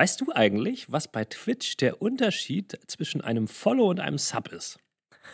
Weißt du eigentlich, was bei Twitch der Unterschied zwischen einem Follow und einem Sub ist?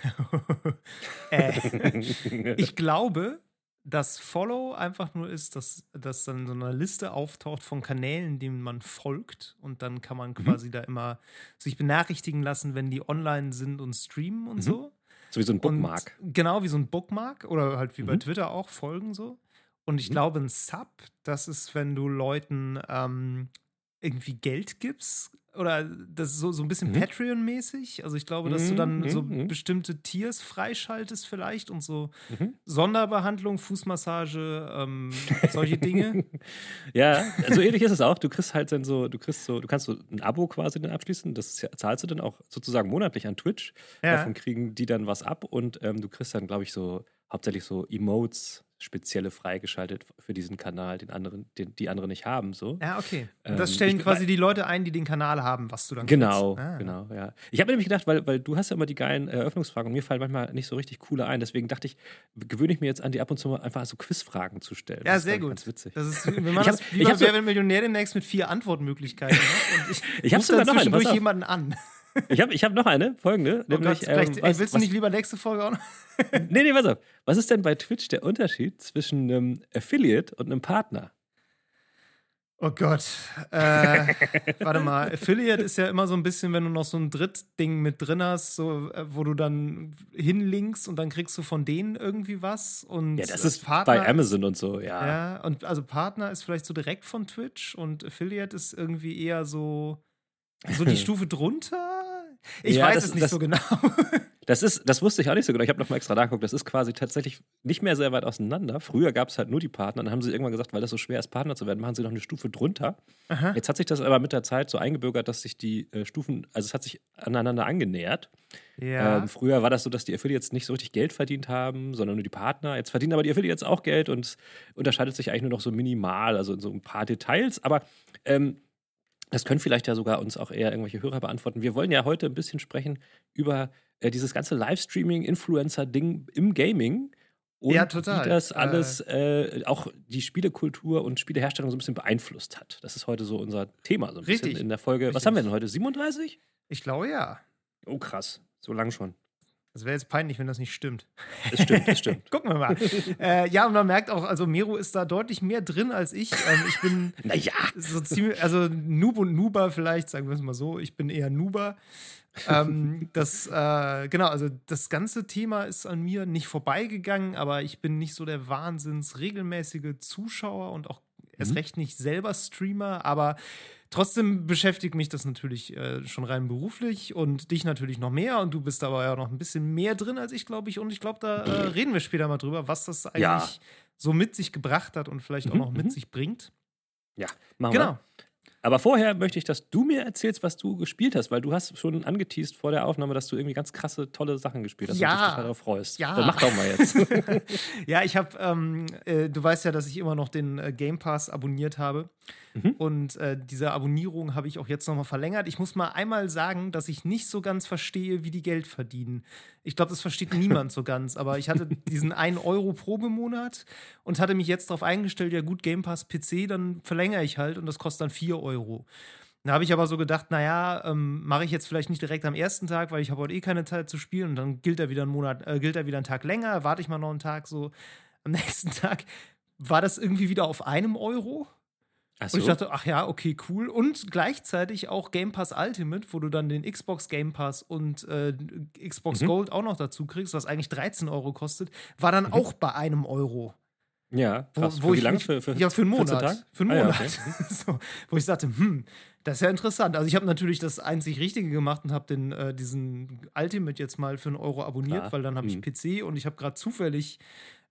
äh, ich glaube, dass Follow einfach nur ist, dass, dass dann so eine Liste auftaucht von Kanälen, denen man folgt. Und dann kann man mhm. quasi mhm. da immer sich benachrichtigen lassen, wenn die online sind und streamen und mhm. so. So wie so ein Bookmark. Und genau, wie so ein Bookmark oder halt wie mhm. bei Twitter auch folgen so. Und ich mhm. glaube, ein Sub, das ist, wenn du Leuten ähm, irgendwie Geld gibst oder das ist so, so ein bisschen mhm. Patreon-mäßig. Also ich glaube, dass mhm. du dann mhm. so mhm. bestimmte Tiers freischaltest vielleicht und so mhm. Sonderbehandlung, Fußmassage, ähm, solche Dinge. ja, so ähnlich ist es auch. Du kriegst halt dann so, du kriegst so, du kannst so ein Abo quasi dann abschließen. Das zahlst du dann auch sozusagen monatlich an Twitch. Ja. Davon kriegen die dann was ab und ähm, du kriegst dann, glaube ich, so hauptsächlich so Emotes spezielle freigeschaltet für diesen Kanal, den anderen, den die anderen nicht haben. So. Ja, okay. Und das ähm, stellen ähm, quasi die Leute ein, die den Kanal haben, was du dann Genau, ah. genau, ja. Ich habe mir nämlich gedacht, weil, weil du hast ja immer die geilen Eröffnungsfragen und mir fallen manchmal nicht so richtig coole ein. Deswegen dachte ich, gewöhne ich mir jetzt an, die ab und zu mal einfach so Quizfragen zu stellen. Ja, sehr gut. Ganz witzig. Das ist, wenn man ich das, hab, wie ich Wer so, Millionär demnächst mit vier Antwortmöglichkeiten und ich, ich habe sogar noch einen, jemanden an. Ich habe ich hab noch eine, folgende. Oh nämlich, Gott, ähm, was, willst du nicht lieber nächste Folge auch noch? nee, nee, pass auf. Was ist denn bei Twitch der Unterschied zwischen einem Affiliate und einem Partner? Oh Gott. Äh, warte mal. Affiliate ist ja immer so ein bisschen, wenn du noch so ein Drittding mit drin hast, so, äh, wo du dann hinlinkst und dann kriegst du von denen irgendwie was. Und ja, das ist Partner, bei Amazon und so, ja. Ja, und also Partner ist vielleicht so direkt von Twitch und Affiliate ist irgendwie eher so, so die Stufe drunter. Ich ja, weiß das, es nicht das, so genau. Das ist, das wusste ich auch nicht so genau. Ich habe nochmal extra nachgeguckt. Das ist quasi tatsächlich nicht mehr sehr weit auseinander. Früher gab es halt nur die Partner. Dann haben sie irgendwann gesagt, weil das so schwer ist, Partner zu werden, machen sie noch eine Stufe drunter. Aha. Jetzt hat sich das aber mit der Zeit so eingebürgert, dass sich die äh, Stufen, also es hat sich aneinander angenähert. Ja. Ähm, früher war das so, dass die Affiliates nicht so richtig Geld verdient haben, sondern nur die Partner. Jetzt verdienen aber die Affiliates auch Geld und es unterscheidet sich eigentlich nur noch so minimal, also in so ein paar Details. Aber ähm, das können vielleicht ja sogar uns auch eher irgendwelche Hörer beantworten. Wir wollen ja heute ein bisschen sprechen über äh, dieses ganze Livestreaming-Influencer-Ding im Gaming. Und ja, total. wie das alles äh, auch die Spielekultur und Spieleherstellung so ein bisschen beeinflusst hat. Das ist heute so unser Thema, so ein Richtig. bisschen in der Folge. Richtig. Was haben wir denn heute? 37? Ich glaube ja. Oh, krass. So lang schon. Das wäre jetzt peinlich, wenn das nicht stimmt. Das stimmt, das stimmt. Gucken wir mal. äh, ja, und man merkt auch, also Mero ist da deutlich mehr drin als ich. Ähm, ich bin naja. so ziemlich, also Noob und Nuber vielleicht, sagen wir es mal so. Ich bin eher Nuber. ähm, das, äh, genau, also das ganze Thema ist an mir nicht vorbeigegangen, aber ich bin nicht so der wahnsinns regelmäßige Zuschauer und auch erst mhm. recht nicht selber Streamer, aber Trotzdem beschäftigt mich das natürlich äh, schon rein beruflich und dich natürlich noch mehr. Und du bist aber ja noch ein bisschen mehr drin als ich, glaube ich. Und ich glaube, da äh, reden wir später mal drüber, was das eigentlich ja. so mit sich gebracht hat und vielleicht auch mhm, noch mit mhm. sich bringt. Ja, machen genau. wir. Aber vorher möchte ich, dass du mir erzählst, was du gespielt hast, weil du hast schon angeteased vor der Aufnahme, dass du irgendwie ganz krasse, tolle Sachen gespielt hast ja. und dich total darauf freust. Ja. Dann mach doch mal jetzt. ja, ich habe, ähm, äh, du weißt ja, dass ich immer noch den äh, Game Pass abonniert habe. Mhm. Und äh, diese Abonnierung habe ich auch jetzt nochmal verlängert. Ich muss mal einmal sagen, dass ich nicht so ganz verstehe, wie die Geld verdienen. Ich glaube, das versteht niemand so ganz. Aber ich hatte diesen 1 Euro Probemonat und hatte mich jetzt darauf eingestellt, ja gut, Game Pass PC, dann verlängere ich halt und das kostet dann 4 Euro. Da habe ich aber so gedacht, naja, ähm, mache ich jetzt vielleicht nicht direkt am ersten Tag, weil ich habe heute eh keine Zeit zu spielen und dann gilt er wieder einen Monat, äh, gilt er wieder einen Tag länger, warte ich mal noch einen Tag so. Am nächsten Tag war das irgendwie wieder auf einem Euro. So. Und ich dachte, ach ja, okay, cool. Und gleichzeitig auch Game Pass Ultimate, wo du dann den Xbox Game Pass und äh, Xbox mhm. Gold auch noch dazu kriegst, was eigentlich 13 Euro kostet, war dann mhm. auch bei einem Euro. Ja, krass. Wo, wo für wie lange? Für, für, ja, für einen Monat. Für einen ah, Monat. Ja, okay. so, wo ich sagte, hm, das ist ja interessant. Also ich habe natürlich das einzig Richtige gemacht und habe äh, diesen Ultimate jetzt mal für einen Euro abonniert, Klar. weil dann habe ich mhm. PC und ich habe gerade zufällig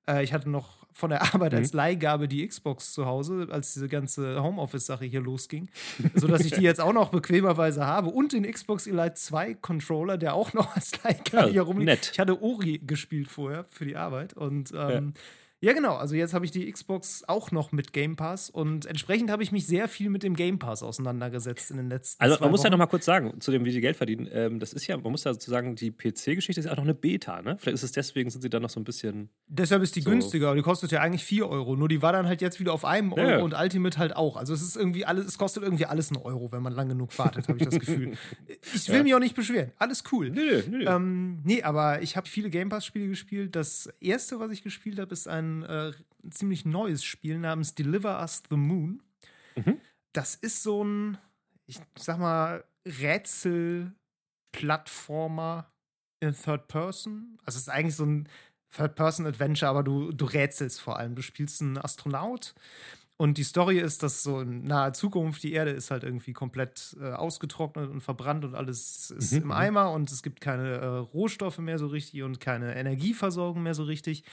äh, ich hatte noch von der Arbeit mhm. als Leihgabe die Xbox zu Hause, als diese ganze Homeoffice-Sache hier losging. sodass ich die jetzt auch noch bequemerweise habe. Und den Xbox Elite 2 Controller, der auch noch als Leihgabe ja, hier rumliegt. Nett. Ich hatte Ori gespielt vorher für die Arbeit. Und ähm, ja Ja, genau. Also jetzt habe ich die Xbox auch noch mit Game Pass und entsprechend habe ich mich sehr viel mit dem Game Pass auseinandergesetzt in den letzten Also man muss Wochen. ja noch mal kurz sagen, zu dem, wie sie Geld verdienen, ähm, das ist ja, man muss ja sozusagen, die PC-Geschichte ist ja auch noch eine Beta, ne? Vielleicht ist es deswegen, sind sie da noch so ein bisschen. Deshalb ist die So. günstiger, die kostet ja eigentlich 4 Euro. Nur die war dann halt jetzt wieder auf einem Euro Ja. und Ultimate halt auch. Also es ist irgendwie alles, es kostet irgendwie alles einen Euro, wenn man lang genug wartet, habe ich das Gefühl. Ich will Ja. mich auch nicht beschweren. Alles cool. Nö, nö, nö. Ähm, nee, aber ich habe viele Game Pass-Spiele gespielt. Das erste, was ich gespielt habe, ist ein äh, ziemlich neues Spiel namens Deliver Us the Moon. Mhm. Das ist so ein, ich sag mal, Rätsel-Plattformer in Third Person. Also es ist eigentlich so ein Third-Person-Adventure, aber du, du rätselst vor allem. Du spielst einen Astronaut. Und die Story ist, dass so in naher Zukunft die Erde ist halt irgendwie komplett äh, ausgetrocknet und verbrannt und alles ist Mhm, im mhm. Eimer und es gibt keine äh, Rohstoffe mehr so richtig und keine Energieversorgung mehr so richtig.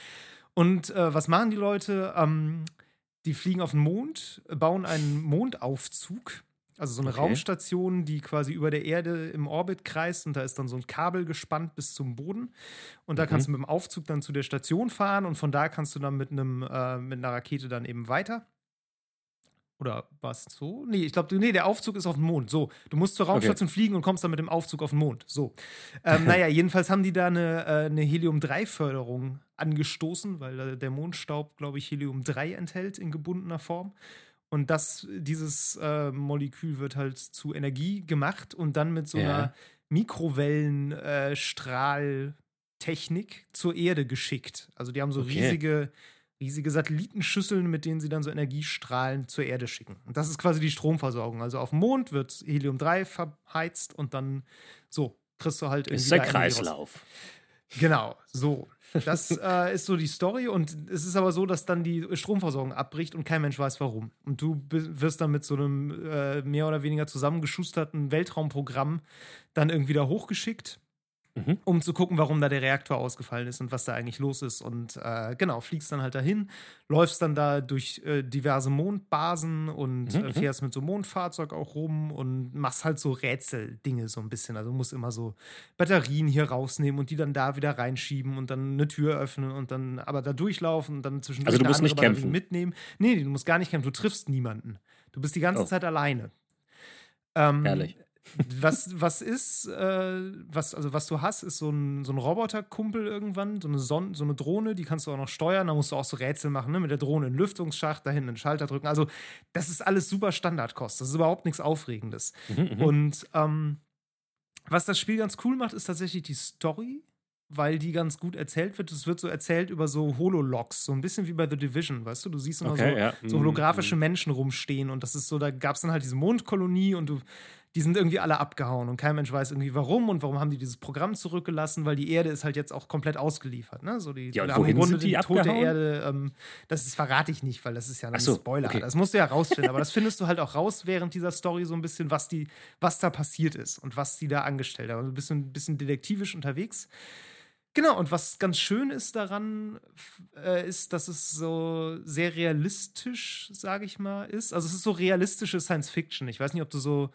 Und äh, was machen die Leute? Ähm, die fliegen auf den Mond, bauen einen Mondaufzug, also so eine Okay. Raumstation, die quasi über der Erde im Orbit kreist und da ist dann so ein Kabel gespannt bis zum Boden. Und da Mhm. kannst du mit dem Aufzug dann zu der Station fahren und von da kannst du dann mit einem äh, mit einer Rakete dann eben weiter. Oder was so? Nee, ich glaube, nee, der Aufzug ist auf dem Mond. So, du musst zur Raumstation fliegen und kommst dann mit dem Aufzug auf den Mond. So. Ähm, naja, jedenfalls haben die da eine, äh, eine Helium-3-Förderung angestoßen, weil äh, der Mondstaub, glaube ich, Helium-3 enthält in gebundener Form. Und das, dieses äh, Molekül wird halt zu Energie gemacht und dann mit so Ja. einer Mikrowellenstrahltechnik zur Erde geschickt. Also die haben so Okay. riesige, riesige Satellitenschüsseln, mit denen sie dann so Energiestrahlen zur Erde schicken. Und das ist quasi die Stromversorgung. Also auf dem Mond wird Helium-3 verheizt und dann so kriegst du halt irgendwie ist der. Kreislauf. Genau, so. Das äh, ist so die Story und es ist aber so, dass dann die Stromversorgung abbricht und kein Mensch weiß warum. Und du wirst dann mit so einem äh, mehr oder weniger zusammengeschusterten Weltraumprogramm dann irgendwie da hochgeschickt, Mhm. um zu gucken, warum da der Reaktor ausgefallen ist und was da eigentlich los ist. Und äh, genau, fliegst dann halt dahin, läufst dann da durch äh, diverse Mondbasen und Mhm, äh, mhm. fährst mit so einem Mondfahrzeug auch rum und machst halt so Rätseldinge so ein bisschen. Also musst immer so Batterien hier rausnehmen und die dann da wieder reinschieben und dann eine Tür öffnen und dann aber da durchlaufen und dann zwischendurch Also du musst andere nicht Batterie kämpfen? mitnehmen. Nee, nee, du musst gar nicht kämpfen, du triffst niemanden. Du bist die ganze Oh. Zeit alleine. Ähm, Herrlich. Was, was ist, äh, was, also was du hast, ist so ein, so ein Roboterkumpel irgendwann, so eine, Son so eine Drohne, die kannst du auch noch steuern, da musst du auch so Rätsel machen, ne? mit der Drohne einen Lüftungsschacht, dahin einen Schalter drücken. Also, das ist alles super Standardkost. Das ist überhaupt nichts Aufregendes. Mhm, mhm. Und ähm, was das Spiel ganz cool macht, ist tatsächlich die Story, weil die ganz gut erzählt wird. Es wird so erzählt über so Holologs, so ein bisschen wie bei The Division, weißt du? Du siehst immer Okay, so, ja. so Mhm, holographische mhm. Menschen rumstehen und das ist so, da gab es dann halt diese Mondkolonie und du, die sind irgendwie alle abgehauen und kein Mensch weiß irgendwie warum und warum haben die dieses Programm zurückgelassen, weil die Erde ist halt jetzt auch komplett ausgeliefert, ne? So die, Ja, und wohin sind die tote abgehauen? Erde, ähm, das ist, verrate ich nicht, weil das ist ja ein so, Spoiler. okay. Das musst du ja rausfinden, aber das findest du halt auch raus während dieser Story so ein bisschen, was die, was da passiert ist und was die da angestellt haben. Also ein bisschen, bisschen detektivisch unterwegs. Genau, und was ganz schön ist daran, äh, ist, dass es so sehr realistisch, sage ich mal, ist. Also es ist so realistische Science Fiction. Ich weiß nicht, ob du so,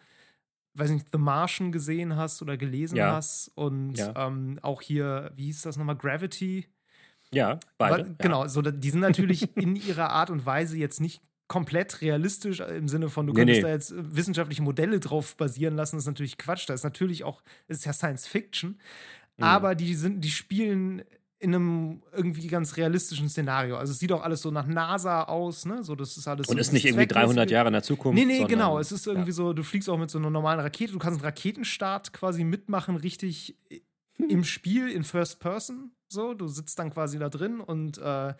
weiß nicht, The Martian gesehen hast oder gelesen Ja. hast. Und Ja. ähm, auch hier, wie hieß das nochmal, Gravity. Ja, beide. Weil- Genau, so, da- die sind natürlich in ihrer Art und Weise jetzt nicht komplett realistisch äh, im Sinne von, du Nee, könntest nee. da jetzt äh, wissenschaftliche Modelle drauf basieren lassen, das ist natürlich Quatsch. Das ist natürlich auch, ist ja Science Fiction, Mhm. aber die sind, die spielen in einem irgendwie ganz realistischen Szenario. Also es sieht auch alles so nach NASA aus, ne? So, das ist alles Und so ist nicht irgendwie 300 Jahre in der Zukunft. Nee, nee, sondern- genau. Es ist irgendwie ja. so, du fliegst auch mit so einer normalen Rakete, du kannst einen Raketenstart quasi mitmachen, richtig Hm. im Spiel, in First Person. So, du sitzt dann quasi da drin und äh,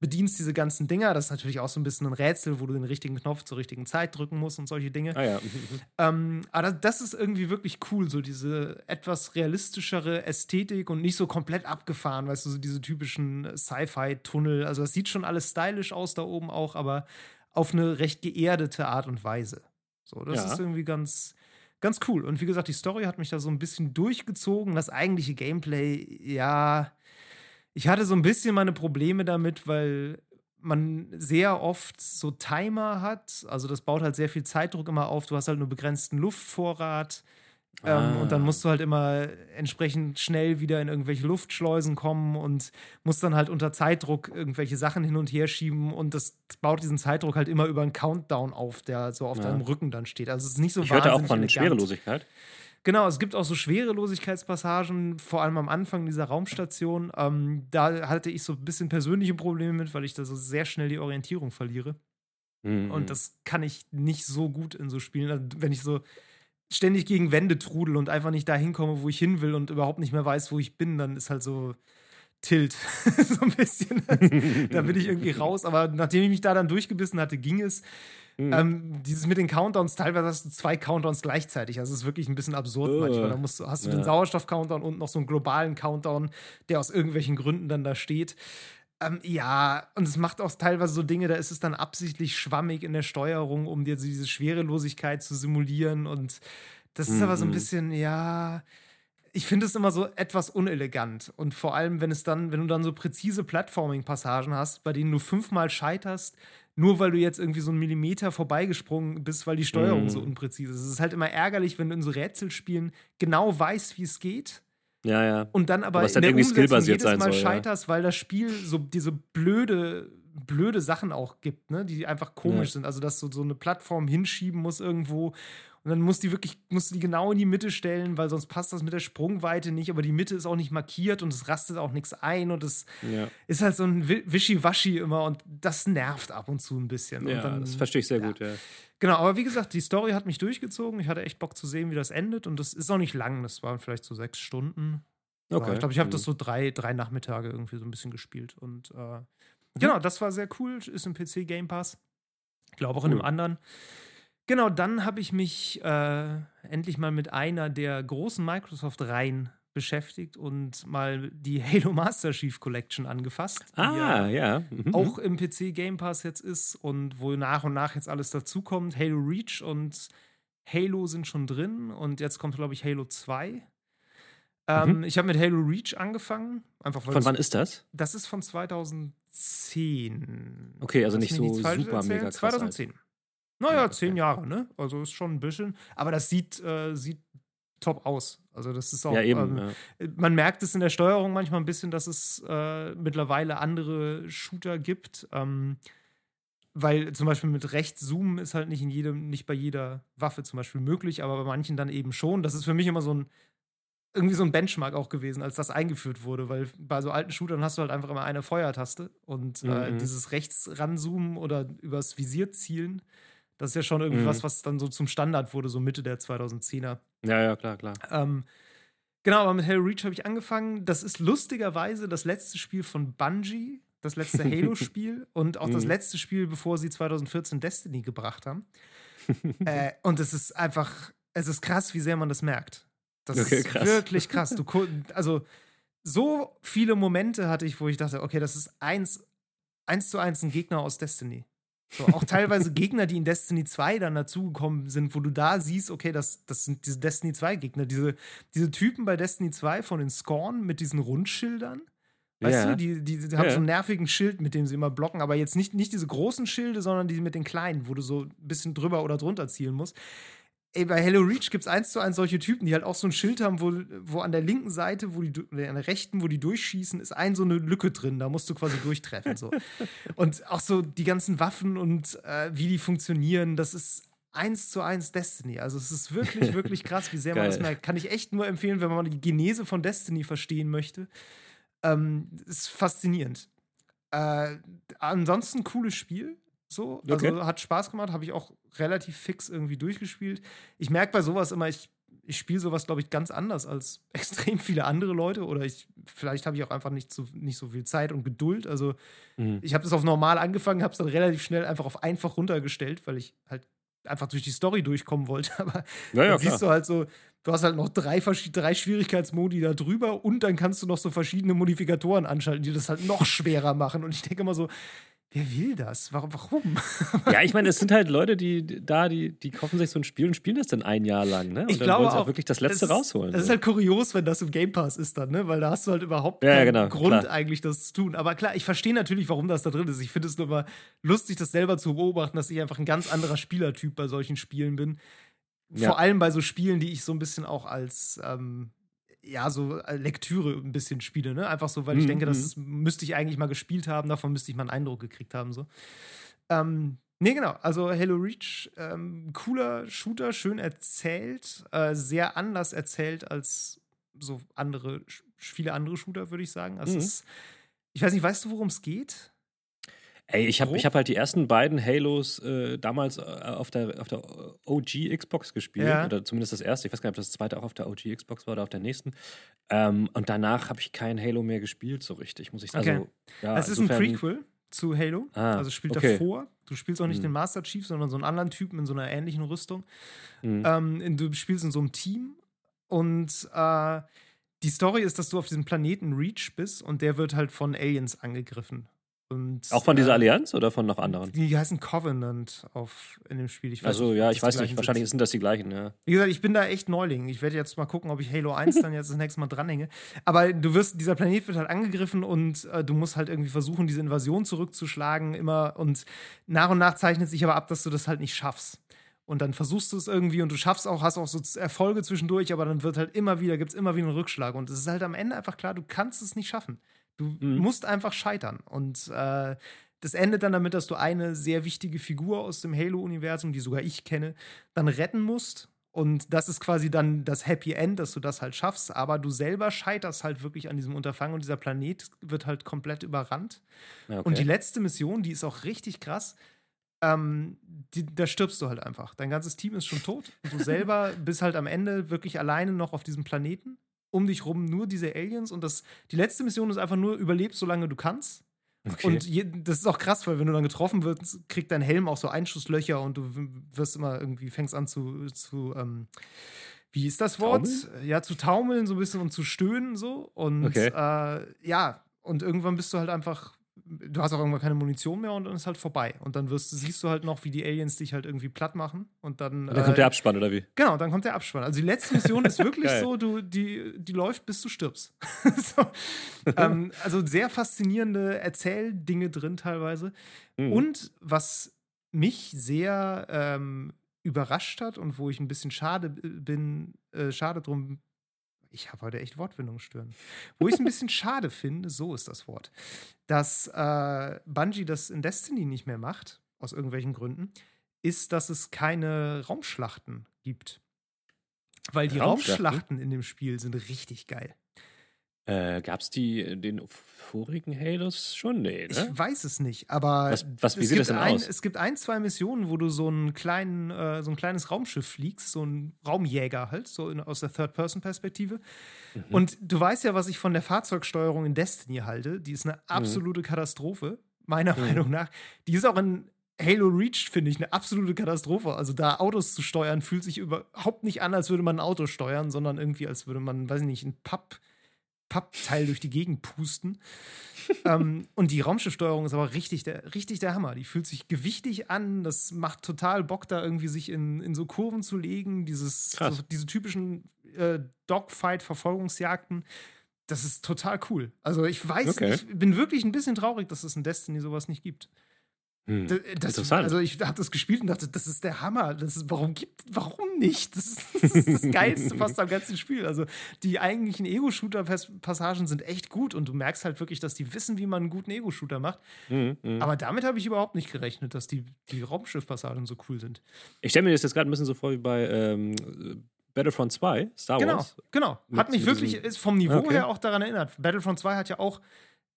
bedienst diese ganzen Dinger. Das ist natürlich auch so ein bisschen ein Rätsel, wo du den richtigen Knopf zur richtigen Zeit drücken musst und solche Dinge. Ah ja. Ähm, aber das, das ist irgendwie wirklich cool, so diese etwas realistischere Ästhetik und nicht so komplett abgefahren, weißt du, so diese typischen Sci-Fi-Tunnel. Also, das sieht schon alles stylisch aus da oben auch, aber auf eine recht geerdete Art und Weise. So, das Ja. ist irgendwie ganz, ganz cool. Und wie gesagt, die Story hat mich da so ein bisschen durchgezogen. Das eigentliche Gameplay, ja, ich hatte so ein bisschen meine Probleme damit, weil man sehr oft so Timer hat. Also das baut halt sehr viel Zeitdruck immer auf. Du hast halt nur begrenzten Luftvorrat. Ähm, und dann ah. musst du halt immer entsprechend schnell wieder in irgendwelche Luftschleusen kommen und musst dann halt unter Zeitdruck irgendwelche Sachen hin und her schieben und das baut diesen Zeitdruck halt immer über einen Countdown auf, der so auf ja. deinem Rücken dann steht. Also es ist nicht so ich wahnsinnig hörte auch von elegant. Schwerelosigkeit. Genau, es gibt auch so Schwerelosigkeitspassagen, vor allem am Anfang dieser Raumstation. Ähm, da hatte ich so ein bisschen persönliche Probleme mit, weil ich da so sehr schnell die Orientierung verliere. Mhm. Und das kann ich nicht so gut in so Spielen. Also, wenn ich so ständig gegen Wände trudel und einfach nicht dahin komme, wo ich hin will und überhaupt nicht mehr weiß, wo ich bin, dann ist halt so Tilt. so ein bisschen. da bin ich irgendwie raus. Aber nachdem ich mich da dann durchgebissen hatte, ging es. Mhm. Ähm, dieses mit den Countdowns, teilweise hast du zwei Countdowns gleichzeitig. Also es ist wirklich ein bisschen absurd uh, manchmal. Da musst, hast du ja. den Sauerstoff-Countdown und noch so einen globalen Countdown, der aus irgendwelchen Gründen dann da steht. Ähm, ja, und es macht auch teilweise so Dinge, da ist es dann absichtlich schwammig in der Steuerung, um dir diese Schwerelosigkeit zu simulieren. Und das ist mhm. aber so ein mhm. bisschen, ja, ich finde es immer so etwas unelegant. Und vor allem, wenn es dann, wenn du dann so präzise Platforming-Passagen hast, bei denen du fünfmal scheiterst, nur weil du jetzt irgendwie so einen Millimeter vorbeigesprungen bist, weil die Steuerung mm. so unpräzise ist. Es ist halt immer ärgerlich, wenn du in so Rätselspielen genau weißt, wie es geht. Ja, ja. Und dann aber, aber in der Umsetzung jedes Mal soll, scheiterst, ja. weil das Spiel so diese blöde, blöde Sachen auch gibt, ne? die einfach komisch ja. sind. Also, dass du so eine Plattform hinschieben musst irgendwo und dann musst du die wirklich, musst du die genau in die Mitte stellen, weil sonst passt das mit der Sprungweite nicht, aber die Mitte ist auch nicht markiert und es rastet auch nichts ein und es ja. ist halt so ein Wischiwaschi immer und das nervt ab und zu ein bisschen. Ja, dann, das verstehe ich sehr ja. gut, ja. Genau, aber wie gesagt, die Story hat mich durchgezogen. Ich hatte echt Bock zu sehen, wie das endet und das ist auch nicht lang, das waren vielleicht so sechs Stunden. Okay. ich glaube, ich habe das so drei, drei Nachmittage irgendwie so ein bisschen gespielt und äh, mhm. genau, das war sehr cool, ist im PC Game Pass. Ich glaube auch in einem anderen. Genau, dann habe ich mich äh, endlich mal mit einer der großen Microsoft-Reihen beschäftigt und mal die Halo Master Chief Collection angefasst. Ah, ja. Mhm. Auch im PC Game Pass jetzt ist und wo nach und nach jetzt alles dazukommt. Halo Reach und Halo sind schon drin und jetzt kommt, glaube ich, Halo 2. Ähm, mhm. Ich habe mit Halo Reach angefangen. Einfach, von wann ist das? Das ist von 2010. Okay, also nicht so super mega krass. 2010. Alt. Naja, okay. zehn Jahre, ne? Also ist schon ein bisschen. Aber das sieht, äh, sieht top aus. Also das ist auch. Ja, eben, ähm, ja. Man merkt es in der Steuerung manchmal ein bisschen, dass es äh, mittlerweile andere Shooter gibt. Ähm, weil zum Beispiel mit rechts zoomen ist halt nicht in jedem, nicht bei jeder Waffe zum Beispiel möglich, aber bei manchen dann eben schon. Das ist für mich immer so ein irgendwie so ein Benchmark auch gewesen, als das eingeführt wurde, weil bei so alten Shootern hast du halt einfach immer eine Feuertaste und äh, mhm. dieses rechts ranzoomen oder übers Visier zielen das ist ja schon irgendwie mhm. was, was dann so zum Standard wurde, so Mitte der 2010er. Ja, ja, klar, klar. Ähm, genau, aber mit Halo Reach habe ich angefangen. Das ist lustigerweise das letzte Spiel von Bungie, das letzte Halo-Spiel und auch mhm. das letzte Spiel, bevor sie 2014 Destiny gebracht haben. äh, und es ist einfach, es ist krass, wie sehr man das merkt. Das okay, ist krass. wirklich krass. Du, also, so viele Momente hatte ich, wo ich dachte, okay, das ist eins, eins zu eins ein Gegner aus Destiny. So, auch teilweise Gegner, die in Destiny 2 dann dazugekommen sind, wo du da siehst, okay, das, das sind diese Destiny 2 Gegner. Diese, diese Typen bei Destiny 2 von den Scorn mit diesen Rundschildern. Weißt ja. du, die, die, die haben ja. so einen nervigen Schild, mit dem sie immer blocken, aber jetzt nicht, nicht diese großen Schilde, sondern die mit den kleinen, wo du so ein bisschen drüber oder drunter zielen musst ey, bei Hello Reach gibt es eins zu eins solche Typen, die halt auch so ein Schild haben, wo, wo an der linken Seite, wo die, oder an der rechten, wo die durchschießen, ist ein so eine Lücke drin. Da musst du quasi durchtreffen. So. Und auch so die ganzen Waffen und äh, wie die funktionieren, das ist eins zu eins Destiny. Also es ist wirklich, wirklich krass, wie sehr man das merkt. Kann ich echt nur empfehlen, wenn man die Genese von Destiny verstehen möchte. Ähm, ist faszinierend. Äh, ansonsten cooles Spiel. So, also okay. hat Spaß gemacht, habe ich auch relativ fix irgendwie durchgespielt. Ich merke bei sowas immer, ich, ich spiele sowas, glaube ich, ganz anders als extrem viele andere Leute. Oder ich, vielleicht habe ich auch einfach nicht so, nicht so viel Zeit und Geduld. Also, mhm. ich habe das auf normal angefangen, habe es dann relativ schnell einfach auf einfach runtergestellt, weil ich halt einfach durch die Story durchkommen wollte. Aber ja, ja, dann siehst du halt so, du hast halt noch drei, drei Schwierigkeitsmodi da drüber und dann kannst du noch so verschiedene Modifikatoren anschalten, die das halt noch schwerer machen. Und ich denke immer so, Wer will das? Warum? warum? ja, ich meine, es sind halt Leute, die da, die, die kaufen sich so ein Spiel und spielen das dann ein Jahr lang, ne? Und ich dann glaube wollen sie auch wirklich das Letzte ist, rausholen. Das so. ist halt kurios, wenn das im Game Pass ist dann, ne? Weil da hast du halt überhaupt keinen ja, genau, Grund klar. eigentlich, das zu tun. Aber klar, ich verstehe natürlich, warum das da drin ist. Ich finde es nur mal lustig, das selber zu beobachten, dass ich einfach ein ganz anderer Spielertyp bei solchen Spielen bin Ja. Vor allem bei so Spielen, die ich so ein bisschen auch als ähm, ja, so äh, Lektüre ein bisschen spiele, ne? Einfach so, weil ich mhm. denke, das mhm. müsste ich eigentlich mal gespielt haben, davon müsste ich mal einen Eindruck gekriegt haben. So. Ähm, nee, genau. Also Halo Reach, ähm, cooler Shooter, schön erzählt, äh, sehr anders erzählt als so andere, viele andere Shooter, würde ich sagen. Also mhm. ist, ich weiß nicht, weißt du, worum es geht? Ey, ich habe hab halt die ersten beiden Halos äh, damals äh, auf, der, auf der OG Xbox gespielt. Ja. Oder zumindest das erste. Ich weiß gar nicht, ob das zweite auch auf der OG Xbox war oder auf der nächsten. Ähm, und danach habe ich kein Halo mehr gespielt, so richtig, muss ich sagen. Okay. Also, ja, es ist ein Prequel zu Halo. Ah, also spielt okay. davor. Du spielst auch nicht mhm. den Master Chief, sondern so einen anderen Typen in so einer ähnlichen Rüstung. Mhm. Ähm, du spielst in so einem Team und äh, die Story ist, dass du auf diesem Planeten Reach bist und der wird halt von Aliens angegriffen. Und, auch von dieser äh, Allianz oder von noch anderen? Die heißen Covenant auf, in dem Spiel. Ich also, ja, ich weiß nicht. Wahrscheinlich sind das die gleichen, ja. Wie gesagt, ich bin da echt Neuling. Ich werde jetzt mal gucken, ob ich Halo 1 dann jetzt das nächste Mal dranhänge. Aber du wirst, dieser Planet wird halt angegriffen und äh, du musst halt irgendwie versuchen, diese Invasion zurückzuschlagen. Immer und nach und nach zeichnet sich aber ab, dass du das halt nicht schaffst. Und dann versuchst du es irgendwie und du schaffst auch, hast auch so Erfolge zwischendurch, aber dann wird halt immer wieder, gibt es immer wieder einen Rückschlag. Und es ist halt am Ende einfach klar, du kannst es nicht schaffen. Du mhm. musst einfach scheitern. Und äh, das endet dann damit, dass du eine sehr wichtige Figur aus dem Halo-Universum, die sogar ich kenne, dann retten musst. Und das ist quasi dann das Happy End, dass du das halt schaffst. Aber du selber scheiterst halt wirklich an diesem Unterfangen und dieser Planet wird halt komplett überrannt. Okay. Und die letzte Mission, die ist auch richtig krass. Ähm, die, da stirbst du halt einfach. Dein ganzes Team ist schon tot. Und du selber bist halt am Ende wirklich alleine noch auf diesem Planeten um dich rum nur diese Aliens und das, die letzte Mission ist einfach nur, überlebst, solange du kannst. Okay. Und je, das ist auch krass, weil wenn du dann getroffen wirst, kriegt dein Helm auch so Einschusslöcher und du wirst immer irgendwie, fängst an zu, zu ähm, wie ist das Wort? Taumeln? Ja, zu taumeln so ein bisschen und zu stöhnen so. Und okay. äh, ja, und irgendwann bist du halt einfach du hast auch irgendwann keine Munition mehr und dann ist halt vorbei. Und dann wirst, siehst du halt noch, wie die Aliens dich halt irgendwie platt machen. Und dann. Und dann äh, kommt der Abspann, oder wie? Genau, dann kommt der Abspann. Also die letzte Mission ist wirklich so, du, die, die läuft, bis du stirbst. so. ähm, also sehr faszinierende Erzähldinge drin teilweise. Mhm. Und was mich sehr ähm, überrascht hat und wo ich ein bisschen schade bin, äh, schade drum ich habe heute echt Wortfindungsstörungen. Wo ich es ein bisschen schade finde, so ist das Wort, dass äh, Bungie das in Destiny nicht mehr macht, aus irgendwelchen Gründen, ist, dass es keine Raumschlachten gibt. Weil die Raumschlachten, Raumschlachten in dem Spiel sind richtig geil. Äh, Gab es die in den vorigen Halos schon? Nee, ne? Ich weiß es nicht, aber was, was, wie sieht das denn ein, aus? Es gibt ein, zwei Missionen, wo du so, einen kleinen, äh, so ein kleines Raumschiff fliegst, so ein Raumjäger halt, so in, aus der Third-Person-Perspektive. Mhm. Und du weißt ja, was ich von der Fahrzeugsteuerung in Destiny halte. Die ist eine mhm. absolute mhm. Katastrophe, meiner mhm. Meinung nach. Die ist auch in Halo Reach, finde ich, eine absolute Katastrophe. Also da Autos zu steuern, fühlt sich überhaupt nicht an, als würde man ein Auto steuern, sondern irgendwie, als würde man, weiß ich nicht, ein Pub Pappteil durch die Gegend pusten. ähm, und die Raumschiffsteuerung ist aber richtig der, richtig der Hammer. Die fühlt sich gewichtig an. Das macht total Bock, da irgendwie sich in, in so Kurven zu legen. Dieses, so, diese typischen äh, Dogfight-Verfolgungsjagden. Das ist total cool. Also ich weiß, okay. ich bin wirklich ein bisschen traurig, dass es in Destiny sowas nicht gibt. Hm, das, interessant. Also ich habe das gespielt und dachte, das ist der Hammer. Das ist, warum gibt, warum nicht? Das ist das, ist das Geilste fast am ganzen Spiel. Also die eigentlichen Ego-Shooter-Passagen sind echt gut und du merkst halt wirklich, dass die wissen, wie man einen guten Ego-Shooter macht. Mhm, mh. Aber damit habe ich überhaupt nicht gerechnet, dass die, die Raumschiff-Passagen so cool sind. Ich stelle mir das jetzt gerade ein bisschen so vor wie bei ähm, Battlefront 2, Star Wars. Genau, genau. Hat mich wirklich ist vom Niveau okay. her auch daran erinnert. Battlefront 2 hat ja auch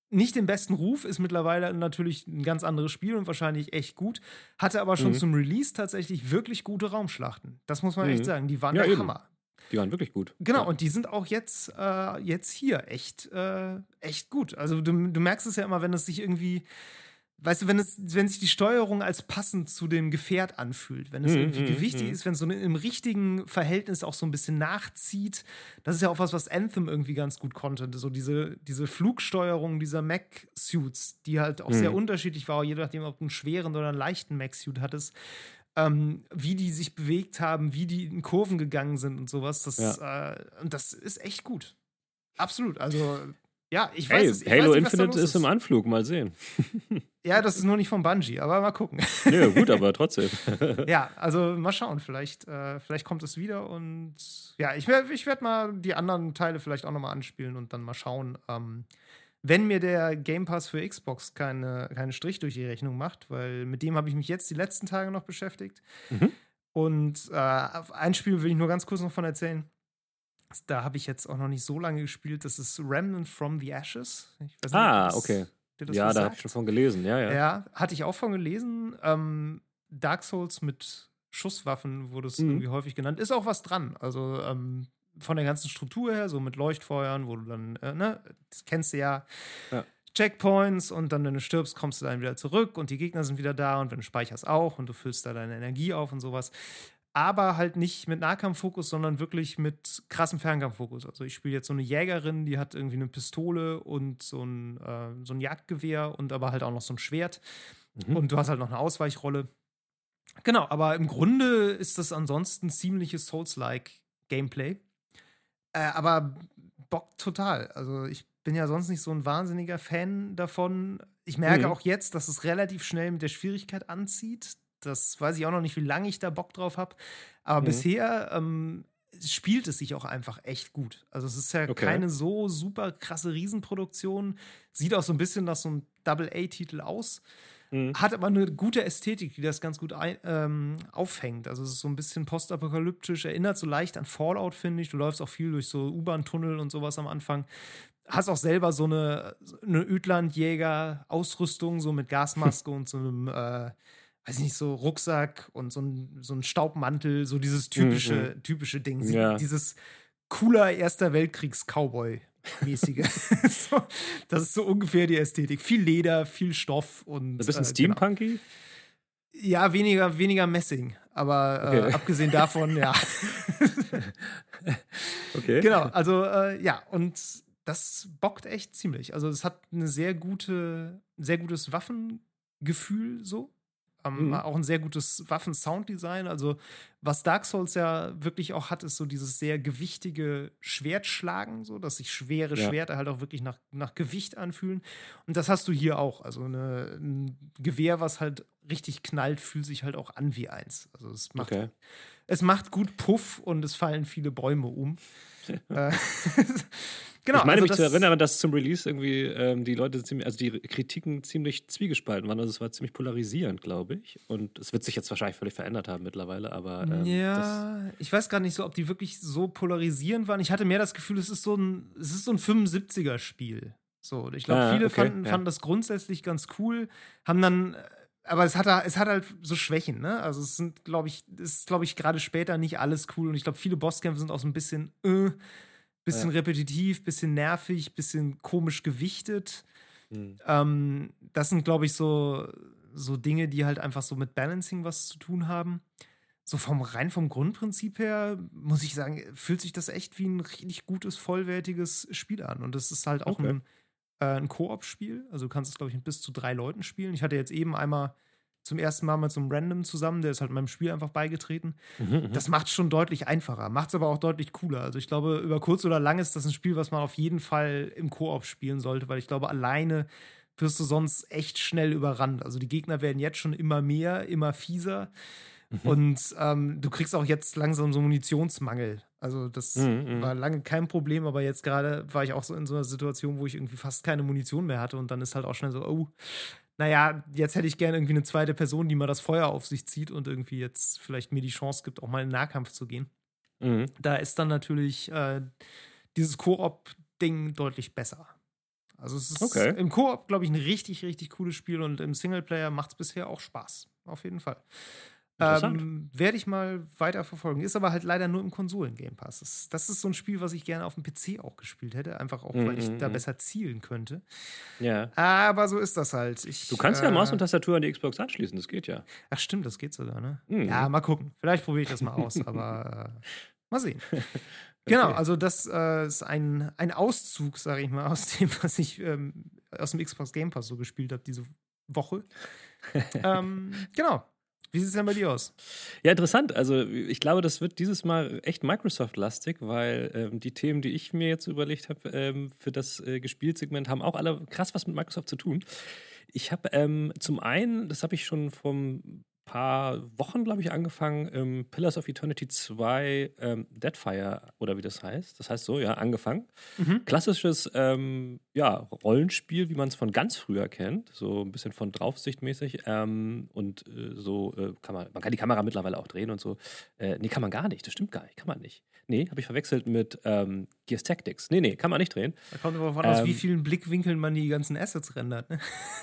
nicht den besten Ruf, ist mittlerweile natürlich ein ganz anderes Spiel und wahrscheinlich echt gut. Hatte aber schon mhm. zum Release tatsächlich wirklich gute Raumschlachten. Das muss man mhm. echt sagen. Die waren ja, der eben. Hammer. Die waren wirklich gut. Genau, ja. und die sind auch jetzt, äh, jetzt hier echt, äh, echt gut. Also du, du merkst es ja immer, wenn es sich irgendwie weißt du, wenn, es, wenn sich die Steuerung als passend zu dem Gefährt anfühlt, wenn es mm, irgendwie mm, gewichtig mm. ist, wenn es so im richtigen Verhältnis auch so ein bisschen nachzieht, das ist ja auch was, was Anthem irgendwie ganz gut konnte. So diese, diese Flugsteuerung dieser Mac-Suits, die halt auch sehr mhm. unterschiedlich war, je nachdem, ob du einen schweren oder einen leichten Mac-Suit hattest. Ähm, wie die sich bewegt haben, wie die in Kurven gegangen sind und sowas. Das, ja. äh, das ist echt gut. Absolut. Also ja, ich weiß Hey, es. Ich Halo weiß nicht, Infinite los ist im Anflug, mal sehen. Ja, das ist nur nicht von Bungie, aber mal gucken. Nö, gut, aber trotzdem. ja, also mal schauen, vielleicht, äh, vielleicht kommt es wieder und ja, ich werde ich werd mal die anderen Teile vielleicht auch nochmal anspielen und dann mal schauen, ähm, wenn mir der Game Pass für Xbox keine, keinen Strich durch die Rechnung macht, weil mit dem habe ich mich jetzt die letzten Tage noch beschäftigt. Mhm. Und äh, ein Spiel will ich nur ganz kurz noch von erzählen. Da habe ich jetzt auch noch nicht so lange gespielt. Das ist Remnant from the Ashes. Ich weiß nicht, Ah, okay. Ja, da habe ich schon von gelesen, ja, ja. Ja, hatte ich auch von gelesen. Ähm, Dark Souls mit Schusswaffen wurde es Mhm. irgendwie häufig genannt. Ist auch was dran. Also ähm, von der ganzen Struktur her, so mit Leuchtfeuern, wo du dann, äh, ne, das kennst du ja. Ja. Checkpoints und dann, wenn du stirbst, kommst du dann wieder zurück und die Gegner sind wieder da und wenn du speicherst auch und du füllst da deine Energie auf und sowas. Aber halt nicht mit Nahkampffokus, sondern wirklich mit krassem Fernkampffokus. Also ich spiele jetzt so eine Jägerin, die hat irgendwie eine Pistole und so ein, äh, so ein Jagdgewehr und aber halt auch noch so ein Schwert. Mhm. Und du hast halt noch eine Ausweichrolle. Genau, aber im Grunde ist das ansonsten ziemliches Souls-like Gameplay. Äh, aber bockt total. Also ich bin ja sonst nicht so ein wahnsinniger Fan davon. Ich merke Mhm. auch jetzt, dass es relativ schnell mit der Schwierigkeit anzieht. Das weiß ich auch noch nicht, wie lange ich da Bock drauf habe. Aber Mhm. bisher ähm, spielt es sich auch einfach echt gut. Also es ist ja Okay. keine so super krasse Riesenproduktion. Sieht auch so ein bisschen nach so einem Double-A-Titel aus. Mhm. Hat aber eine gute Ästhetik, die das ganz gut ein, ähm, auffängt. Also es ist so ein bisschen postapokalyptisch, erinnert so leicht an Fallout, finde ich. Du läufst auch viel durch so U-Bahn-Tunnel und sowas am Anfang. Hast auch selber so eine, eine Ödlandjäger-Ausrüstung, so mit Gasmaske und so einem, äh, weiß ich nicht, so Rucksack und so ein, so ein Staubmantel, so dieses typische, typische Ding. Sie- Ja. Dieses cooler Erster Weltkriegs-Cowboy-mäßige. so, das ist so ungefähr die Ästhetik. Viel Leder, viel Stoff und. Ein bisschen äh, genau. Steampunky? Ja, weniger, weniger Messing. Aber äh, Okay. abgesehen davon, ja. Okay. genau, also äh, ja, und das bockt echt ziemlich. Also es hat eine sehr gute, sehr gutes Waffengefühl so. Ähm, Mhm. Auch ein sehr gutes Waffen-Sounddesign. Also, was Dark Souls ja wirklich auch hat, ist so dieses sehr gewichtige Schwertschlagen, so, dass sich schwere Ja. Schwerter halt auch wirklich nach, nach Gewicht anfühlen. Und das hast du hier auch. Also eine, ein Gewehr, was halt richtig knallt, fühlt sich halt auch an wie eins. Also es macht Okay. es macht gut Puff und es fallen viele Bäume um. äh, genau. ich meine also mich zu erinnern, dass zum Release irgendwie ähm, die Leute ziemlich, also die Kritiken ziemlich zwiegespalten waren. Also es war ziemlich polarisierend, glaube ich. Und es wird sich jetzt wahrscheinlich völlig verändert haben mittlerweile, aber ähm, ja, ich weiß gar nicht so, ob die wirklich so polarisierend waren. Ich hatte mehr das Gefühl, es ist so ein, es ist so ein 75er-Spiel. So, ich glaube, Ah, viele okay, fanden, ja. fanden das grundsätzlich ganz cool, haben dann, äh, aber es hat, es hat halt so Schwächen, ne? Also es sind, glaube ich, ist, glaube ich, gerade später nicht alles cool und ich glaube, viele Bosskämpfe sind auch so ein bisschen, äh, bisschen repetitiv, bisschen nervig, bisschen komisch gewichtet. Hm. Ähm, das sind, glaube ich, so, so Dinge, die halt einfach so mit Balancing was zu tun haben. So vom rein vom Grundprinzip her, muss ich sagen, fühlt sich das echt wie ein richtig gutes, vollwertiges Spiel an. Und das ist halt auch Okay. ein, äh, ein Koop-Spiel. Also du kannst es, glaube ich, mit bis zu drei Leuten spielen. Ich hatte jetzt eben einmal zum ersten Mal mit so einem Random zusammen, der ist halt meinem Spiel einfach beigetreten. Mhm, mhm. Das macht schon deutlich einfacher, macht es aber auch deutlich cooler. Also ich glaube, über kurz oder lang ist das ein Spiel, was man auf jeden Fall im Koop spielen sollte, weil ich glaube, alleine wirst du sonst echt schnell überrannt. Also die Gegner werden jetzt schon immer mehr, immer fieser. Und ähm, du kriegst auch jetzt langsam so Munitionsmangel. Also das Mhm, mhm. war lange kein Problem, aber jetzt gerade war ich auch so in so einer Situation, wo ich irgendwie fast keine Munition mehr hatte und dann ist halt auch schnell so, oh, naja, jetzt hätte ich gerne irgendwie eine zweite Person, die mal das Feuer auf sich zieht und irgendwie jetzt vielleicht mir die Chance gibt, auch mal in den Nahkampf zu gehen. Mhm. Da ist dann natürlich äh, dieses Koop-Ding deutlich besser. Also es ist Okay. im Koop, glaube ich, ein richtig, richtig cooles Spiel und im Singleplayer macht es bisher auch Spaß. Auf jeden Fall. Ähm, Werde ich mal weiter verfolgen. Ist aber halt leider nur im Konsolen-Game Pass. Das, das ist so ein Spiel, was ich gerne auf dem PC auch gespielt hätte. Einfach auch, weil ich Mhm, da mhm. besser zielen könnte. Ja. Aber so ist das halt. Ich, Du kannst ja äh, Maus und Tastatur an die Xbox anschließen, das geht ja. Ach stimmt, das geht sogar, ne? Mhm. Ja, mal gucken. Vielleicht probiere ich das mal aus, aber äh, mal sehen. Genau, also das äh, ist ein, ein Auszug, sage ich mal, aus dem, was ich ähm, aus dem Xbox Game Pass so gespielt habe diese Woche. ähm, genau. Wie sieht es denn bei dir aus? Ja, interessant. Also ich glaube, das wird dieses Mal echt Microsoft-lastig, weil ähm, die Themen, die ich mir jetzt überlegt habe ähm, für das äh, Gespielsegment, haben auch alle krass was mit Microsoft zu tun. Ich habe ähm, zum einen, das habe ich schon vom paar Wochen, glaube ich, angefangen, ähm, Pillars of Eternity 2 ähm, Deadfire oder wie das heißt. Das heißt so, ja, angefangen. Mhm. Klassisches ähm, ja, Rollenspiel, wie man es von ganz früher kennt. So ein bisschen von Draufsichtmäßig. Ähm, und äh, so äh, kann man, man kann die Kamera mittlerweile auch drehen und so. Äh, nee, kann man gar nicht. Das stimmt gar nicht. Kann man nicht. Nee, habe ich verwechselt mit ähm, Gears Tactics. Nee, nee, kann man nicht drehen. Da kommt aber von aus, wie ähm, vielen Blickwinkeln man die ganzen Assets rendert. Ne?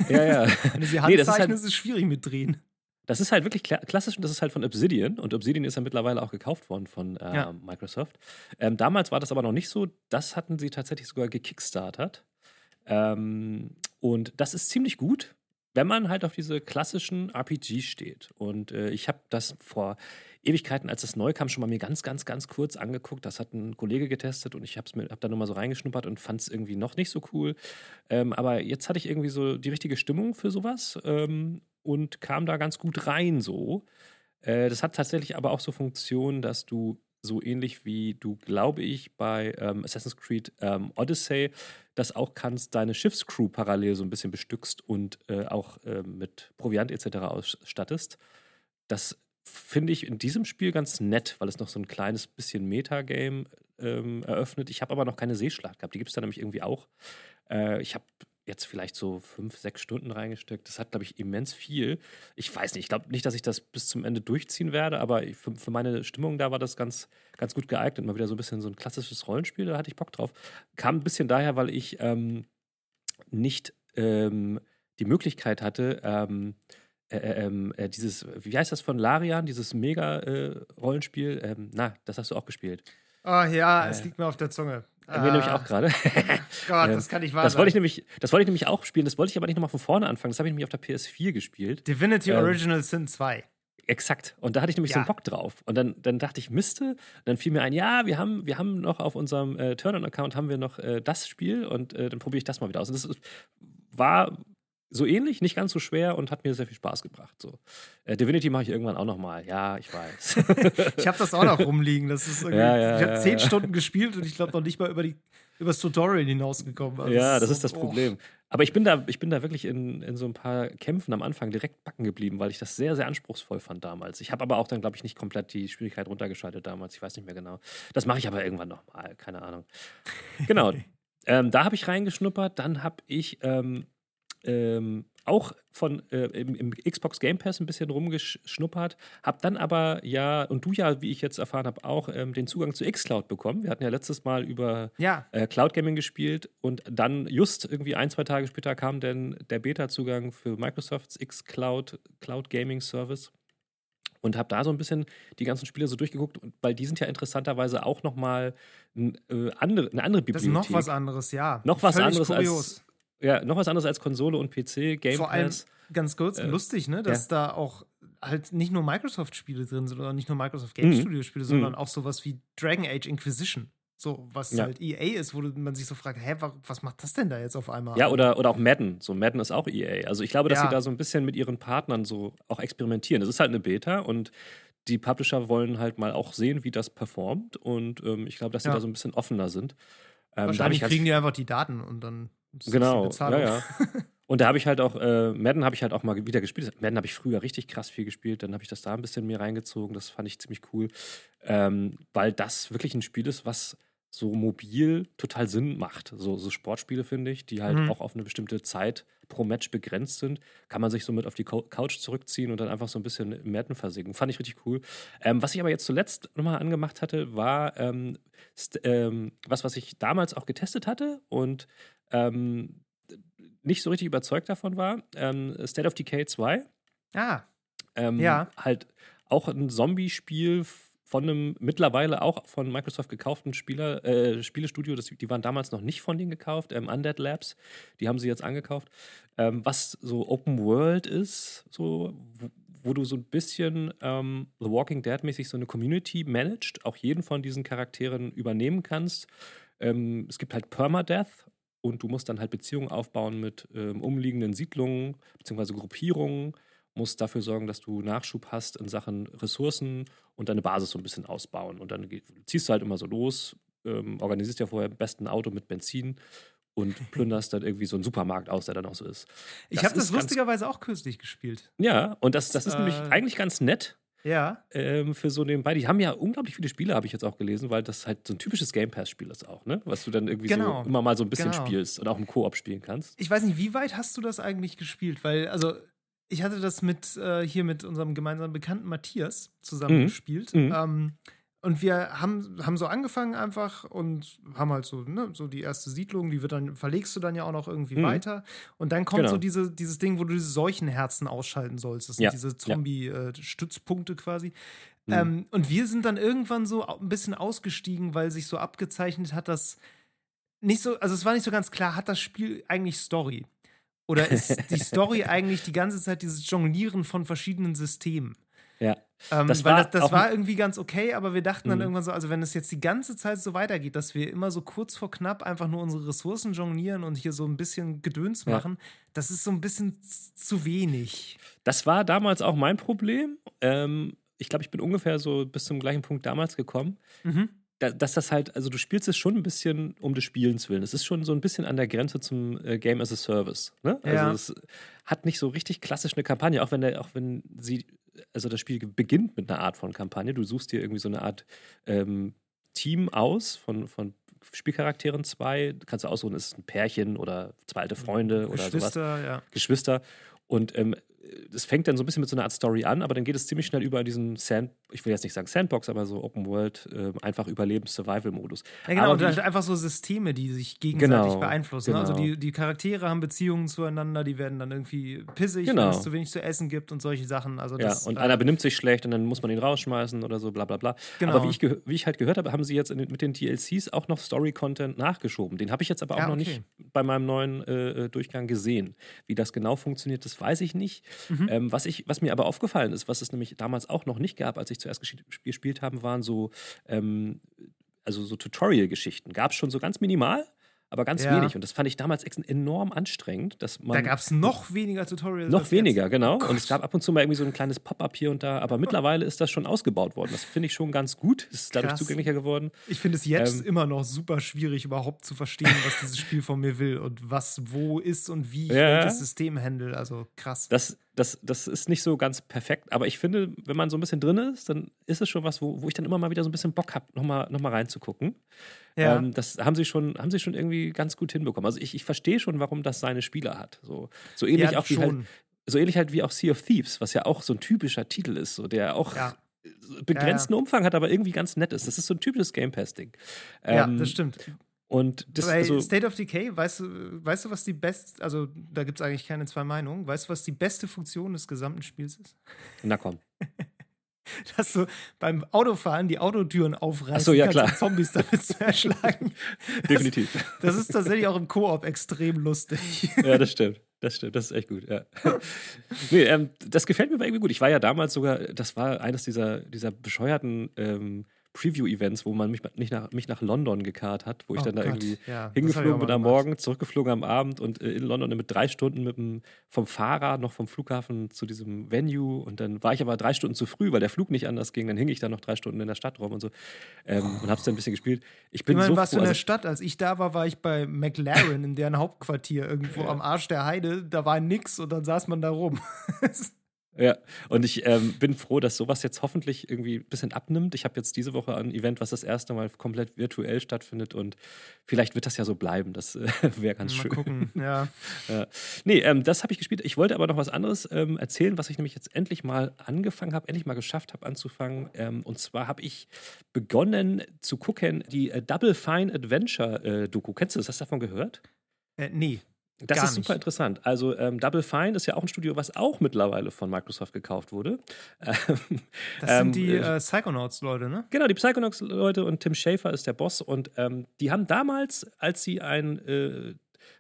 Ja, ja. Wenn du sie handzeichnest, nee, ist, halt, ist es schwierig mit drehen. Das ist halt wirklich klassisch und das ist halt von Obsidian. Und Obsidian ist ja mittlerweile auch gekauft worden von äh, ja. Microsoft. Ähm, damals war das aber noch nicht so. Das hatten sie tatsächlich sogar gekickstartert. Ähm, und das ist ziemlich gut, wenn man halt auf diese klassischen RPGs steht. Und äh, ich habe das vor Ewigkeiten, als das neu kam, schon mal mir ganz, ganz, ganz kurz angeguckt. Das hat ein Kollege getestet und ich habe hab da nur mal so reingeschnuppert und fand es irgendwie noch nicht so cool. Ähm, aber jetzt hatte ich irgendwie so die richtige Stimmung für sowas ähm, und kam da ganz gut rein so. Äh, das hat tatsächlich aber auch so Funktionen, dass du so ähnlich wie du, glaube ich, bei ähm, Assassin's Creed ähm, Odyssey das auch kannst, deine Schiffscrew parallel so ein bisschen bestückst und äh, auch äh, mit Proviant etc. ausstattest. Das finde ich in diesem Spiel ganz nett, weil es noch so ein kleines bisschen Metagame ähm, eröffnet. Ich habe aber noch keine Seeschlacht gehabt. Die gibt es da nämlich irgendwie auch. Äh, ich habe jetzt vielleicht so fünf, sechs Stunden reingesteckt. Das hat, glaube ich, immens viel. Ich weiß nicht, ich glaube nicht, dass ich das bis zum Ende durchziehen werde, aber für, für, meine Stimmung da war das ganz, ganz gut geeignet. Mal wieder so ein bisschen so ein klassisches Rollenspiel, da hatte ich Bock drauf. Kam ein bisschen daher, weil ich ähm, nicht ähm, die Möglichkeit hatte, ähm, äh, äh, ähm, äh, dieses, wie heißt das von Larian, dieses Mega-Rollenspiel? Äh, na, das hast du auch gespielt. Oh ja, es liegt mir auf der Zunge. Mir ah. nämlich auch gerade. Gott, das kann ich wahr das wollte ich nämlich, Das wollte ich nämlich auch spielen, das wollte ich aber nicht nochmal von vorne anfangen. Das habe ich nämlich auf der PS4 gespielt. Divinity ähm, Original Sin 2. Exakt. Und da hatte ich nämlich ja. so einen Bock drauf. Und dann, dann dachte ich, Miste. dann fiel mir ein, ja, wir haben, wir haben noch auf unserem äh, Turn-On-Account haben wir noch äh, das Spiel und äh, dann probiere ich das mal wieder aus. Und das war so ähnlich, nicht ganz so schwer und hat mir sehr viel Spaß gebracht. So. Äh, Divinity mache ich irgendwann auch nochmal. Ja, ich weiß. ich habe das auch noch rumliegen. Das ist ja, ja, ich habe zehn ja, Stunden gespielt und ich glaube noch nicht mal über die über das Tutorial hinausgekommen. Also ja, das ist, so, das Problem. Oh. Aber ich bin da, ich bin da wirklich in, in so ein paar Kämpfen am Anfang direkt backen geblieben, weil ich das sehr, sehr anspruchsvoll fand damals. Ich habe aber auch dann, glaube ich, nicht komplett die Schwierigkeit runtergeschaltet damals. Ich weiß nicht mehr genau. Das mache ich aber irgendwann nochmal. Keine Ahnung. Genau. ähm, da habe ich reingeschnuppert. Dann habe ich ähm, ähm, auch von äh, im, im, Xbox Game Pass ein bisschen rumgeschnuppert, habe dann aber ja, und du ja, wie ich jetzt erfahren habe, auch ähm, den Zugang zu Xcloud bekommen. Wir hatten ja letztes Mal über ja. äh, Cloud Gaming gespielt und dann just irgendwie ein, zwei Tage später kam dann der Beta-Zugang für Microsofts Xcloud Cloud Gaming Service und habe da so ein bisschen die ganzen Spiele so durchgeguckt, weil die sind ja interessanterweise auch nochmal ein, äh, andere, eine andere Bibliothek. Das ist noch was anderes, ja. Noch was Völlig anderes kurios. als ja, noch was anderes als Konsole und PC, Game Vor allem, Pass. ganz kurz, äh, lustig, ne, dass ja. da auch halt nicht nur Microsoft-Spiele drin sind oder nicht nur Microsoft Game mhm. Studio-Spiele, sondern mhm. auch sowas wie Dragon Age Inquisition. So, was ja. halt EA ist, wo man sich so fragt, hä, was macht das denn da jetzt auf einmal? Ja, oder, oder auch Madden. So, Madden ist auch EA. Also ich glaube, dass ja. sie da so ein bisschen mit ihren Partnern so auch experimentieren. Das ist halt eine Beta und die Publisher wollen halt mal auch sehen, wie das performt. Und ähm, ich glaube, dass sie ja. da so ein bisschen offener sind. Ähm, Wahrscheinlich kriegen die einfach die Daten und dann genau, ja, ja. Und da habe ich halt auch, äh, Madden habe ich halt auch mal wieder gespielt. Madden habe ich früher richtig krass viel gespielt. Dann habe ich das da ein bisschen mehr reingezogen. Das fand ich ziemlich cool. Ähm, weil das wirklich ein Spiel ist, was so mobil total Sinn macht. So, so Sportspiele, finde ich, die halt mhm. auch auf eine bestimmte Zeit pro Match begrenzt sind, kann man sich so mit auf die Couch zurückziehen und dann einfach so ein bisschen im Madden versinken. Fand ich richtig cool. Ähm, was ich aber jetzt zuletzt nochmal angemacht hatte, war ähm, ähm, was, was ich damals auch getestet hatte und ähm, nicht so richtig überzeugt davon war. Ähm, State of Decay 2. Ah. Ähm, ja. Halt auch ein Zombie-Spiel von einem mittlerweile auch von Microsoft gekauften Spieler, äh, Spielestudio. Das, die waren damals noch nicht von denen gekauft. Ähm, Undead Labs. Die haben sie jetzt angekauft. Ähm, was so Open World ist, so, wo, wo du so ein bisschen ähm, The Walking Dead-mäßig so eine Community managed, auch jeden von diesen Charakteren übernehmen kannst. Ähm, es gibt halt Permadeath und du musst dann halt Beziehungen aufbauen mit ähm, umliegenden Siedlungen bzw. Gruppierungen musst dafür sorgen, dass du Nachschub hast in Sachen Ressourcen und deine Basis so ein bisschen ausbauen. Und dann ziehst du halt immer so los, ähm, organisierst ja vorher am besten ein Auto mit Benzin und plünderst dann irgendwie so einen Supermarkt aus, der dann auch so ist. Ich habe das lustigerweise auch kürzlich gespielt. Ja, und das, das ist äh, nämlich eigentlich ganz nett. Ja. Ähm, für so nebenbei. Die haben ja unglaublich viele Spiele, habe ich jetzt auch gelesen, weil das halt so ein typisches Game Pass-Spiel ist auch, ne? Was du dann irgendwie genau. so immer mal so ein bisschen genau. spielst und auch im Koop spielen kannst. Ich weiß nicht, wie weit hast du das eigentlich gespielt? Weil, also, ich hatte das mit äh, hier mit unserem gemeinsamen Bekannten Matthias zusammen mhm. gespielt. Mhm. Ähm, und wir haben, haben so angefangen einfach und haben halt so, ne, so die erste Siedlung, die wird dann, verlegst du dann ja auch noch irgendwie mhm. weiter. Und dann kommt genau. so diese, dieses Ding, wo du diese Seuchenherzen ausschalten sollst. Das sind ja. diese Zombie-Stützpunkte ja. äh, quasi. Mhm. Ähm, und wir sind dann irgendwann so ein bisschen ausgestiegen, weil sich so abgezeichnet hat, dass nicht so, also es war nicht so ganz klar, hat das Spiel eigentlich Story? Oder ist die Story eigentlich die ganze Zeit dieses Jonglieren von verschiedenen Systemen? Ja. Ähm, das war, das, das war irgendwie ganz okay, aber wir dachten dann mhm. irgendwann so, also wenn es jetzt die ganze Zeit so weitergeht, dass wir immer so kurz vor knapp einfach nur unsere Ressourcen jonglieren und hier so ein bisschen Gedöns machen, ja. das ist so ein bisschen zu wenig. Das war damals auch mein Problem. Ähm, ich glaube, ich bin ungefähr so bis zum gleichen Punkt damals gekommen. Mhm dass das halt, also du spielst es schon ein bisschen um des Spielens willen. Es ist schon so ein bisschen an der Grenze zum äh, Game as a Service. Ne? Also ja. es hat nicht so richtig klassisch eine Kampagne, auch wenn der, auch wenn sie, also das Spiel beginnt mit einer Art von Kampagne. Du suchst dir irgendwie so eine Art ähm, Team aus von, von Spielcharakteren zwei. Kannst du aussuchen, ist es ein Pärchen oder zwei alte Freunde oder Geschwister, sowas. Ja. Geschwister. Und ähm, es fängt dann so ein bisschen mit so einer Art Story an, aber dann geht es ziemlich schnell über diesen Sand, ich will jetzt nicht sagen Sandbox, aber so Open World, äh, einfach Überlebens-Survival-Modus. Ja, genau, aber und einfach so Systeme, die sich gegenseitig genau, beeinflussen. Genau. Also die, die Charaktere haben Beziehungen zueinander, die werden dann irgendwie pissig, genau. wenn es zu wenig zu essen gibt und solche Sachen. Also ja, das, und äh, einer benimmt sich schlecht und dann muss man ihn rausschmeißen oder so, bla bla bla. Genau. Aber wie ich, wie ich halt gehört habe, haben sie jetzt in, mit den DLCs auch noch Story-Content nachgeschoben. Den habe ich jetzt aber auch ja, okay. noch nicht bei meinem neuen äh, äh, Durchgang gesehen. Wie das genau funktioniert, das weiß ich nicht. Mhm. Ähm, was, ich, was mir aber aufgefallen ist, was es nämlich damals auch noch nicht gab, als ich zuerst gespielt habe, waren so, ähm, also so Tutorial-Geschichten. Gab es schon so ganz minimal aber ganz ja. wenig. Und das fand ich damals enorm anstrengend. Dass man da gab es noch weniger Tutorials. Noch weniger, jetzt. genau. Oh und es gab ab und zu mal irgendwie so ein kleines Pop-up hier und da. Aber mittlerweile ist das schon ausgebaut worden. Das finde ich schon ganz gut. Es ist dadurch Krass. zugänglicher geworden. Ich finde es jetzt ähm, immer noch super schwierig, überhaupt zu verstehen, was dieses Spiel von mir will und was wo ist und wie ich ja. welches System handle. Also krass. Das, das, das ist nicht so ganz perfekt, aber ich finde, wenn man so ein bisschen drin ist, dann ist es schon was, wo, wo ich dann immer mal wieder so ein bisschen Bock habe, nochmal noch mal reinzugucken. Ja. Ähm, das haben sie, schon, haben sie schon irgendwie ganz gut hinbekommen. Also ich, ich verstehe schon, warum das seine Spieler hat. So, so ähnlich ja, auch wie halt, so ähnlich halt wie auch Sea of Thieves, was ja auch so ein typischer Titel ist, so der auch ja. begrenzten Umfang hat, aber irgendwie ganz nett ist. Das ist so ein typisches Game Pass-Ding. Ähm, ja, das stimmt. Und das, Bei also, State of Decay, weißt du, weißt du, was die beste, also da gibt es eigentlich keine zwei Meinungen, weißt du, was die beste Funktion des gesamten Spiels ist? Na komm. Dass du beim Autofahren die Autotüren aufreißt, so, ja, klar. Zombies damit zu erschlagen. Definitiv. Das, das ist tatsächlich auch im Koop extrem lustig. Ja, das stimmt. Das stimmt, das ist echt gut, ja. nee, ähm, das gefällt mir aber irgendwie gut. Ich war ja damals sogar, das war eines dieser, dieser bescheuerten ähm, Preview-Events, wo man mich, nicht nach, mich nach London gekarrt hat, wo ich oh dann da Gott. irgendwie ja, hingeflogen bin am Morgen, zurückgeflogen am Abend und äh, in London mit drei Stunden mit dem, vom Fahrer noch vom Flughafen zu diesem Venue und dann war ich aber drei Stunden zu früh, weil der Flug nicht anders ging. Dann hing ich dann noch drei Stunden in der Stadt rum und so ähm, oh. und hab's dann ein bisschen gespielt. Ich bin ich meine, so warst froh, du in der also, Stadt? Als ich da war, war ich bei McLaren in deren Hauptquartier irgendwo ja. am Arsch der Heide. Da war nix und dann saß man da rum. Ja, und ich ähm, bin froh, dass sowas jetzt hoffentlich irgendwie ein bisschen abnimmt. Ich habe jetzt diese Woche ein Event, was das erste Mal komplett virtuell stattfindet und vielleicht wird das ja so bleiben. Das äh, wäre ganz Mal schön. Gucken, ja. ja. Nee, ähm, das habe ich gespielt. Ich wollte aber noch was anderes ähm, erzählen, was ich nämlich jetzt endlich mal angefangen habe, endlich mal geschafft habe anzufangen. Ähm, und zwar habe ich begonnen zu gucken, die äh, Double Fine Adventure äh, Doku. Kennst du das? Hast du davon gehört? Äh, nee. Das Gar ist super nicht. interessant. Also ähm, Double Fine ist ja auch ein Studio, was auch mittlerweile von Microsoft gekauft wurde. das sind ähm, die äh, Psychonauts-Leute, ne? Genau, die Psychonauts-Leute und Tim Schafer ist der Boss. Und ähm, die haben damals, als sie ein, äh,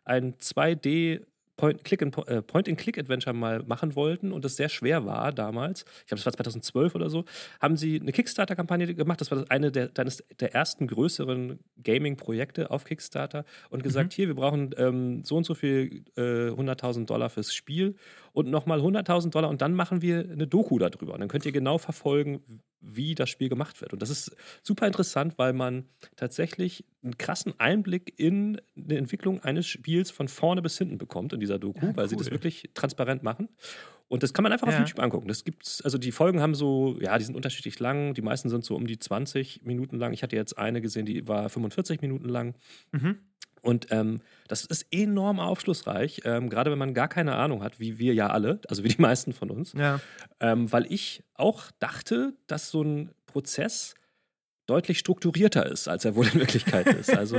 ein 2D äh, Point-and-Click-Adventure mal machen wollten und es sehr schwer war damals, ich glaube, das war 2012 oder so, haben sie eine Kickstarter-Kampagne gemacht. Das war das eine der, deines, der ersten größeren Gaming-Projekte auf Kickstarter und gesagt: mhm. Hier, wir brauchen ähm, so und so viel äh, 100.000 Dollar fürs Spiel und nochmal 100.000 Dollar und dann machen wir eine Doku darüber. Und dann könnt ihr genau verfolgen, wie das Spiel gemacht wird. Und das ist super interessant, weil man tatsächlich einen krassen Einblick in die Entwicklung eines Spiels von vorne bis hinten bekommt in dieser Doku, ja, weil sie das wirklich transparent machen. Und das kann man einfach ja. auf YouTube angucken. Das gibt's, also die Folgen haben so, ja, die sind unterschiedlich lang. Die meisten sind so um die 20 Minuten lang. Ich hatte jetzt eine gesehen, die war 45 Minuten lang. Mhm. Und ähm, das ist enorm aufschlussreich, ähm, gerade wenn man gar keine Ahnung hat, wie wir ja alle, also wie die meisten von uns. Ja. Ähm, weil ich auch dachte, dass so ein Prozess deutlich strukturierter ist, als er wohl in Wirklichkeit ist. Also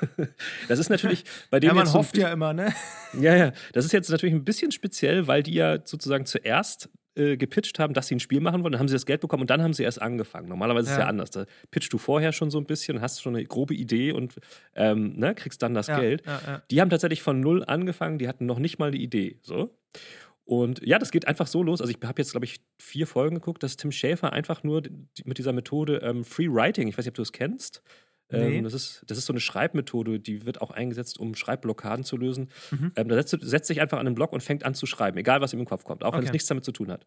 das ist natürlich bei denen. Ja, man hofft so, ja immer, ne? Ja, ja. Das ist jetzt natürlich ein bisschen speziell, weil die ja sozusagen zuerst äh, gepitcht haben, dass sie ein Spiel machen wollen, dann haben sie das Geld bekommen und dann haben sie erst angefangen. Normalerweise ja. ist es ja anders. Da pitchst du vorher schon so ein bisschen, hast schon eine grobe Idee und ähm, ne, kriegst dann das ja, Geld. Ja, die haben tatsächlich von null angefangen, die hatten noch nicht mal eine Idee. So. Und ja, das geht einfach so los. Also ich habe jetzt, glaube ich, vier Folgen geguckt, dass Tim Schäfer einfach nur mit dieser Methode ähm, Free Writing, ich weiß nicht, ob du es kennst, Nee. Ähm, das, ist, das ist so eine Schreibmethode, die wird auch eingesetzt, um Schreibblockaden zu lösen. Mhm. Ähm, da setzt, setzt sich einfach an den Block und fängt an zu schreiben, egal was ihm im Kopf kommt, auch okay. wenn es nichts damit zu tun hat.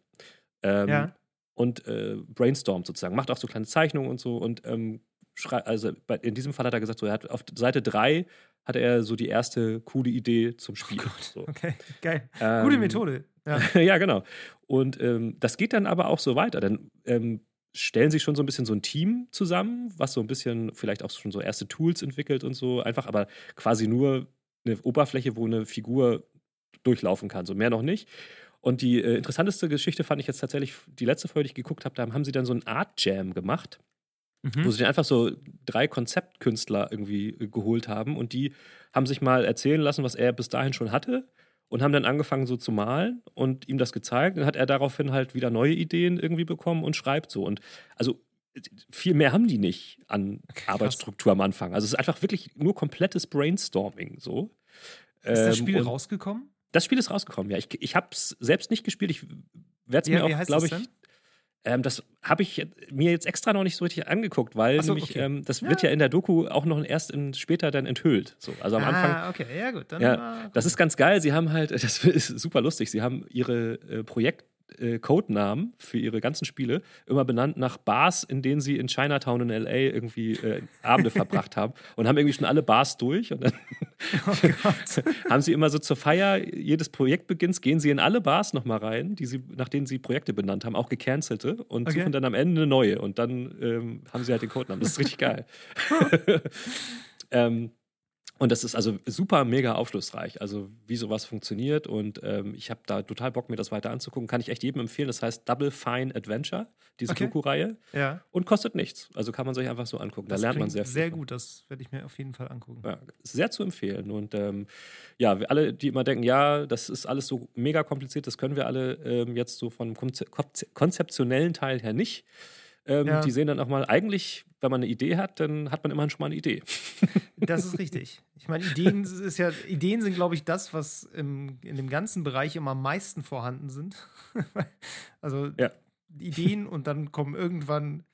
Ähm, ja. Und äh, brainstormt sozusagen, macht auch so kleine Zeichnungen und so und ähm, also bei, in diesem Fall hat er gesagt, so, er hat auf Seite 3 hat er so die erste coole Idee zum Spiel. Oh so. Okay, geil. Gute ähm, Methode. Ja. ja, genau. Und ähm, das geht dann aber auch so weiter. Dann ähm, stellen sich schon so ein bisschen so ein Team zusammen, was so ein bisschen vielleicht auch schon so erste Tools entwickelt und so. Einfach aber quasi nur eine Oberfläche, wo eine Figur durchlaufen kann. So mehr noch nicht. Und die äh, interessanteste Geschichte fand ich jetzt tatsächlich, die letzte Folge, die ich geguckt habe, da haben sie dann so ein Art Jam gemacht, mhm. wo sie dann einfach so drei Konzeptkünstler irgendwie äh, geholt haben und die haben sich mal erzählen lassen, was er bis dahin schon hatte und haben dann angefangen so zu malen und ihm das gezeigt. Dann hat er daraufhin halt wieder neue Ideen irgendwie bekommen und schreibt so. Und also viel mehr haben die nicht an okay, Arbeitsstruktur am Anfang. Also es ist einfach wirklich nur komplettes Brainstorming so. Ist das Spiel ähm, rausgekommen? Das Spiel ist rausgekommen, ja. Ich, ich habe es selbst nicht gespielt. Ich werde es mir auch, glaube ich, ähm, das habe ich mir jetzt extra noch nicht so richtig angeguckt, weil so, nämlich, okay. ähm, das ja. wird ja in der Doku auch noch erst in, später dann enthüllt. So, also am ah, Anfang. okay, ja gut. Dann ja, das ist ganz geil. Sie haben halt, das ist super lustig. Sie haben ihre äh, Projekt äh, Codenamen für ihre ganzen Spiele immer benannt nach Bars, in denen sie in Chinatown in LA irgendwie äh, Abende verbracht haben und haben irgendwie schon alle Bars durch und dann oh haben sie immer so zur Feier jedes Projektbeginns gehen sie in alle Bars nochmal rein, die sie, nach denen sie Projekte benannt haben, auch gecancelte und okay. suchen dann am Ende eine neue und dann ähm, haben sie halt den Codenamen. Das ist richtig geil. ähm, und das ist also super mega aufschlussreich, also wie sowas funktioniert. Und ähm, ich habe da total Bock, mir das weiter anzugucken. Kann ich echt jedem empfehlen. Das heißt Double Fine Adventure, diese okay. Doku-Reihe. Ja. Und kostet nichts. Also kann man sich einfach so angucken. Das da lernt man sehr viel. Sehr gut, das werde ich mir auf jeden Fall angucken. Ja, sehr zu empfehlen. Und ähm, ja, alle, die immer denken, ja, das ist alles so mega kompliziert, das können wir alle ähm, jetzt so vom konzeptionellen Teil her nicht. Ähm, ja. Die sehen dann auch mal, eigentlich, wenn man eine Idee hat, dann hat man immerhin schon mal eine Idee. Das ist richtig. Ich meine, Ideen ist ja, Ideen sind, glaube ich, das, was im, in dem ganzen Bereich immer am meisten vorhanden sind. also ja. Ideen und dann kommen irgendwann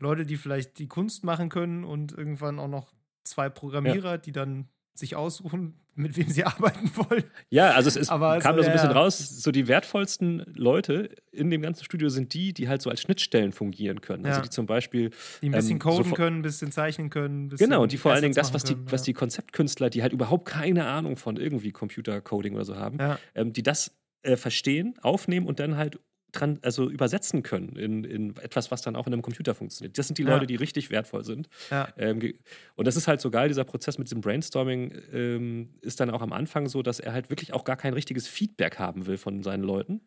Leute, die vielleicht die Kunst machen können und irgendwann auch noch zwei Programmierer, ja. die dann sich aussuchen, mit wem sie arbeiten wollen. Ja, also es ist, Aber kam da so ein bisschen raus, so die wertvollsten Leute in dem ganzen Studio sind die, die halt so als Schnittstellen fungieren können. Also ja. Also die zum Beispiel. Die ein bisschen ähm, coden so können, ein bisschen zeichnen können. Bisschen genau, und die vor allen Dingen das, was die, können, was die Konzeptkünstler, die halt überhaupt keine Ahnung von irgendwie Computercoding oder so haben, ja. ähm, die das äh, verstehen, aufnehmen und dann halt dran, also übersetzen können in, in etwas, was dann auch in einem Computer funktioniert. Das sind die ja. Leute, die richtig wertvoll sind. Ja. Ähm, und das ist halt so geil, dieser Prozess mit dem Brainstorming ähm, ist dann auch am Anfang so, dass er halt wirklich auch gar kein richtiges Feedback haben will von seinen Leuten,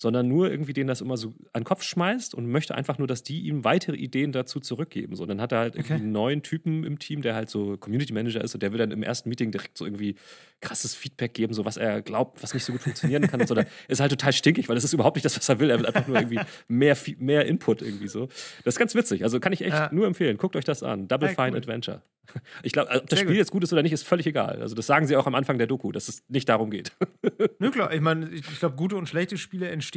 sondern nur irgendwie denen das immer so an den Kopf schmeißt und möchte einfach nur, dass die ihm weitere Ideen dazu zurückgeben. So, und dann hat er halt okay. einen neuen Typen im Team, der halt so Community Manager ist und der will dann im ersten Meeting direkt so irgendwie krasses Feedback geben, so was er glaubt, was nicht so gut funktionieren kann. und so. ist halt total stinkig, weil das ist überhaupt nicht das, was er will. Er will einfach nur irgendwie mehr, mehr Input irgendwie so. Das ist ganz witzig. Also kann ich echt ja. nur empfehlen. Guckt euch das an. Double ja, Fine cool. Adventure. Ich glaube, ob das Sehr Spiel gut. jetzt gut ist oder nicht, ist völlig egal. Also das sagen sie auch am Anfang der Doku, dass es nicht darum geht. Nö, klar. Ich meine, ich glaube, gute und schlechte Spiele entstehen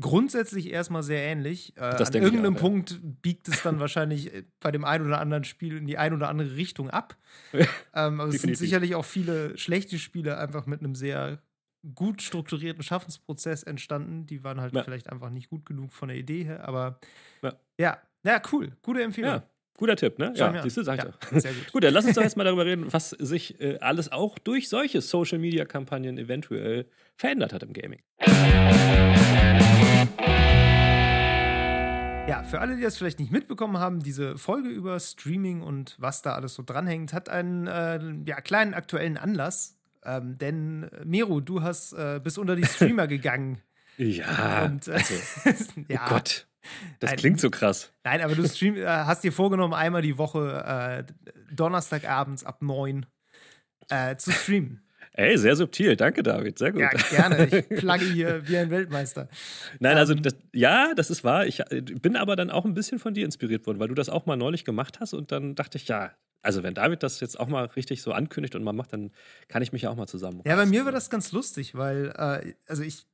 grundsätzlich erstmal sehr ähnlich. Äh, an irgendeinem auch, Punkt ja. biegt es dann wahrscheinlich äh, bei dem einen oder anderen Spiel in die eine oder andere Richtung ab. ähm, aber es sind sicherlich auch viele schlechte Spiele einfach mit einem sehr gut strukturierten Schaffensprozess entstanden. Die waren halt ja. vielleicht einfach nicht gut genug von der Idee her. Aber ja, ja, ja cool. Gute Empfehlung. Ja. Guter Tipp, ne? Schau ja, siehst du, sag ja, Sehr gut. gut, dann lass uns doch jetzt mal darüber reden, was sich äh, alles auch durch solche Social-Media-Kampagnen eventuell verändert hat im Gaming. Ja, für alle, die das vielleicht nicht mitbekommen haben, diese Folge über Streaming und was da alles so dranhängt, hat einen äh, ja, kleinen aktuellen Anlass. Ähm, denn äh, Mero, du hast äh, bis unter die Streamer gegangen. Ja, und, äh, also, ja. oh Gott. Das nein, klingt so krass. Nein, aber du stream, äh, hast dir vorgenommen, einmal die Woche äh, Donnerstagabends ab 9 äh, zu streamen. Ey, sehr subtil. Danke, David. Sehr gut. Ja, gerne. Ich plugge hier wie ein Weltmeister. Nein, also ähm, das, ja, das ist wahr. Ich äh, bin aber dann auch ein bisschen von dir inspiriert worden, weil du das auch mal neulich gemacht hast und dann dachte ich, ja, also wenn David das jetzt auch mal richtig so ankündigt und mal macht, dann kann ich mich ja auch mal zusammen. Ja, bei mir war das ganz lustig, weil äh, also ich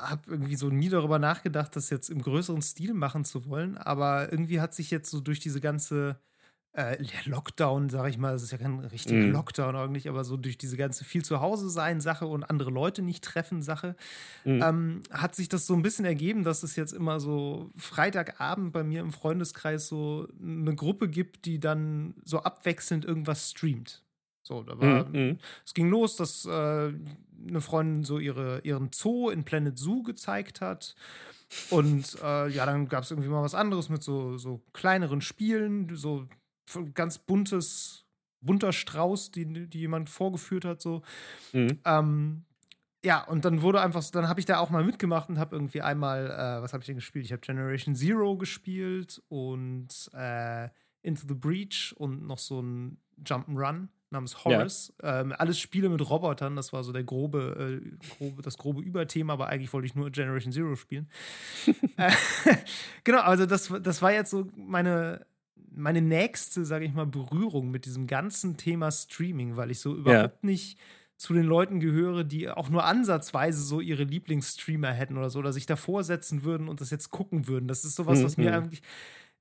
habe irgendwie so nie darüber nachgedacht, das jetzt im größeren Stil machen zu wollen, aber irgendwie hat sich jetzt so durch diese ganze äh, Lockdown, sage ich mal, das ist ja kein richtiger mm. Lockdown eigentlich, aber so durch diese ganze viel zu Hause sein Sache und andere Leute nicht treffen Sache, mm. ähm, hat sich das so ein bisschen ergeben, dass es jetzt immer so Freitagabend bei mir im Freundeskreis so eine Gruppe gibt, die dann so abwechselnd irgendwas streamt. So, da war, mm, es ging los, dass äh, eine Freundin so ihre, ihren Zoo in Planet Zoo gezeigt hat. Und äh, ja, dann gab es irgendwie mal was anderes mit so, so kleineren Spielen, so ganz buntes, bunter Strauß, die, die jemand vorgeführt hat, so. Mhm. Ähm, ja, und dann wurde einfach, dann habe ich da auch mal mitgemacht und habe irgendwie einmal, äh, was habe ich denn gespielt? Ich habe Generation Zero gespielt und äh, Into the Breach und noch so ein Jump'n'Run namens Horace. Ja. Ähm, alles Spiele mit Robotern, das war so der grobe, äh, grobe, das grobe Überthema, aber eigentlich wollte ich nur Generation Zero spielen. äh, genau, also das, das war jetzt so meine, meine nächste, sage ich mal, Berührung mit diesem ganzen Thema Streaming, weil ich so überhaupt ja. nicht zu den Leuten gehöre, die auch nur ansatzweise so ihre Lieblingsstreamer hätten oder so, oder sich davor setzen würden und das jetzt gucken würden. Das ist sowas, was mhm. mir eigentlich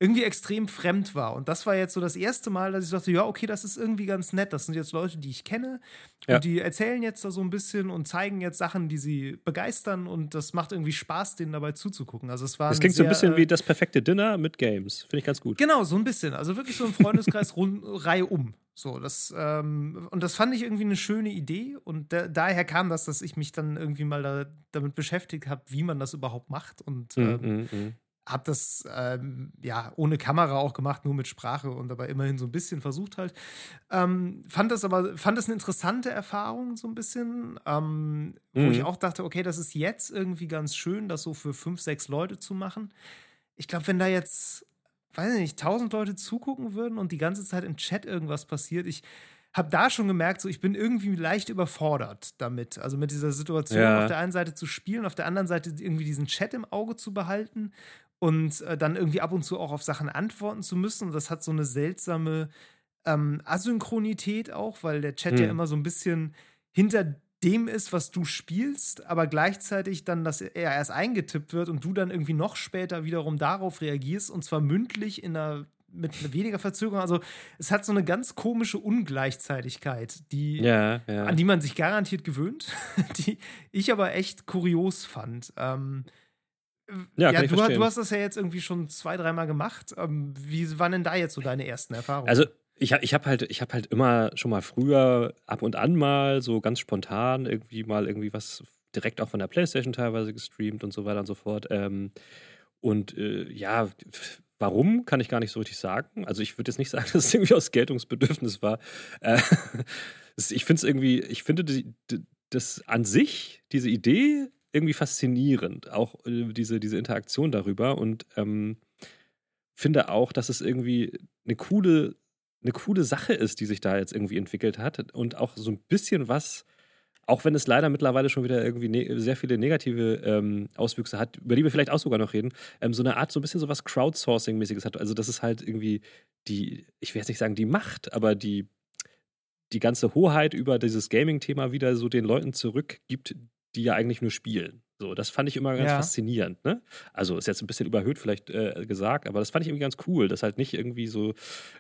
irgendwie extrem fremd war. Und das war jetzt so das erste Mal, dass ich dachte, ja, okay, das ist irgendwie ganz nett. Das sind jetzt Leute, die ich kenne. Ja. Und die erzählen jetzt da so ein bisschen und zeigen jetzt Sachen, die sie begeistern. Und das macht irgendwie Spaß, denen dabei zuzugucken. Also es war das klingt sehr, so ein bisschen äh, wie das perfekte Dinner mit Games. Finde ich ganz gut. Genau, so ein bisschen. Also wirklich so im Freundeskreis Reihe um. So, das, ähm, und das fand ich irgendwie eine schöne Idee. Und da, daher kam das, dass ich mich dann irgendwie mal da, damit beschäftigt habe, wie man das überhaupt macht. Und mm, ähm, mm, mm habe das ähm, ja ohne Kamera auch gemacht, nur mit Sprache und dabei immerhin so ein bisschen versucht halt. Ähm, fand das aber, fand das eine interessante Erfahrung so ein bisschen, ähm, wo mhm. ich auch dachte, okay, das ist jetzt irgendwie ganz schön, das so für fünf, sechs Leute zu machen. Ich glaube, wenn da jetzt, weiß ich nicht, tausend Leute zugucken würden und die ganze Zeit im Chat irgendwas passiert, ich habe da schon gemerkt, so ich bin irgendwie leicht überfordert damit. Also mit dieser Situation ja. auf der einen Seite zu spielen, auf der anderen Seite irgendwie diesen Chat im Auge zu behalten und äh, dann irgendwie ab und zu auch auf Sachen antworten zu müssen. Und das hat so eine seltsame ähm, Asynchronität auch, weil der Chat hm. ja immer so ein bisschen hinter dem ist, was du spielst, aber gleichzeitig dann, dass er erst eingetippt wird und du dann irgendwie noch später wiederum darauf reagierst und zwar mündlich in einer mit weniger Verzögerung. Also es hat so eine ganz komische Ungleichzeitigkeit, die, ja, ja. an die man sich garantiert gewöhnt, die ich aber echt kurios fand. Ähm, ja, ja du, du, hast das ja jetzt irgendwie schon zwei, dreimal gemacht. Ähm, wie waren denn da jetzt so deine ersten Erfahrungen? Also ich, ich habe halt, hab halt immer schon mal früher ab und an mal so ganz spontan irgendwie mal irgendwie was direkt auch von der Playstation teilweise gestreamt und so weiter und so fort. Ähm, und äh, ja, warum, kann ich gar nicht so richtig sagen. Also ich würde jetzt nicht sagen, dass es irgendwie aus Geltungsbedürfnis war. Äh, ich finde es irgendwie, ich finde die, das an sich, diese Idee irgendwie faszinierend, auch äh, diese, diese Interaktion darüber und ähm, finde auch, dass es irgendwie eine coole, eine coole Sache ist, die sich da jetzt irgendwie entwickelt hat und auch so ein bisschen was, auch wenn es leider mittlerweile schon wieder irgendwie ne sehr viele negative ähm, Auswüchse hat, über die wir vielleicht auch sogar noch reden, ähm, so eine Art, so ein bisschen so was Crowdsourcing-mäßiges hat. Also, das ist halt irgendwie die, ich will jetzt nicht sagen die Macht, aber die, die ganze Hoheit über dieses Gaming-Thema wieder so den Leuten zurückgibt, die ja eigentlich nur spielen. So, das fand ich immer ganz ja. faszinierend. Ne? Also ist jetzt ein bisschen überhöht vielleicht äh, gesagt, aber das fand ich irgendwie ganz cool, dass halt nicht irgendwie so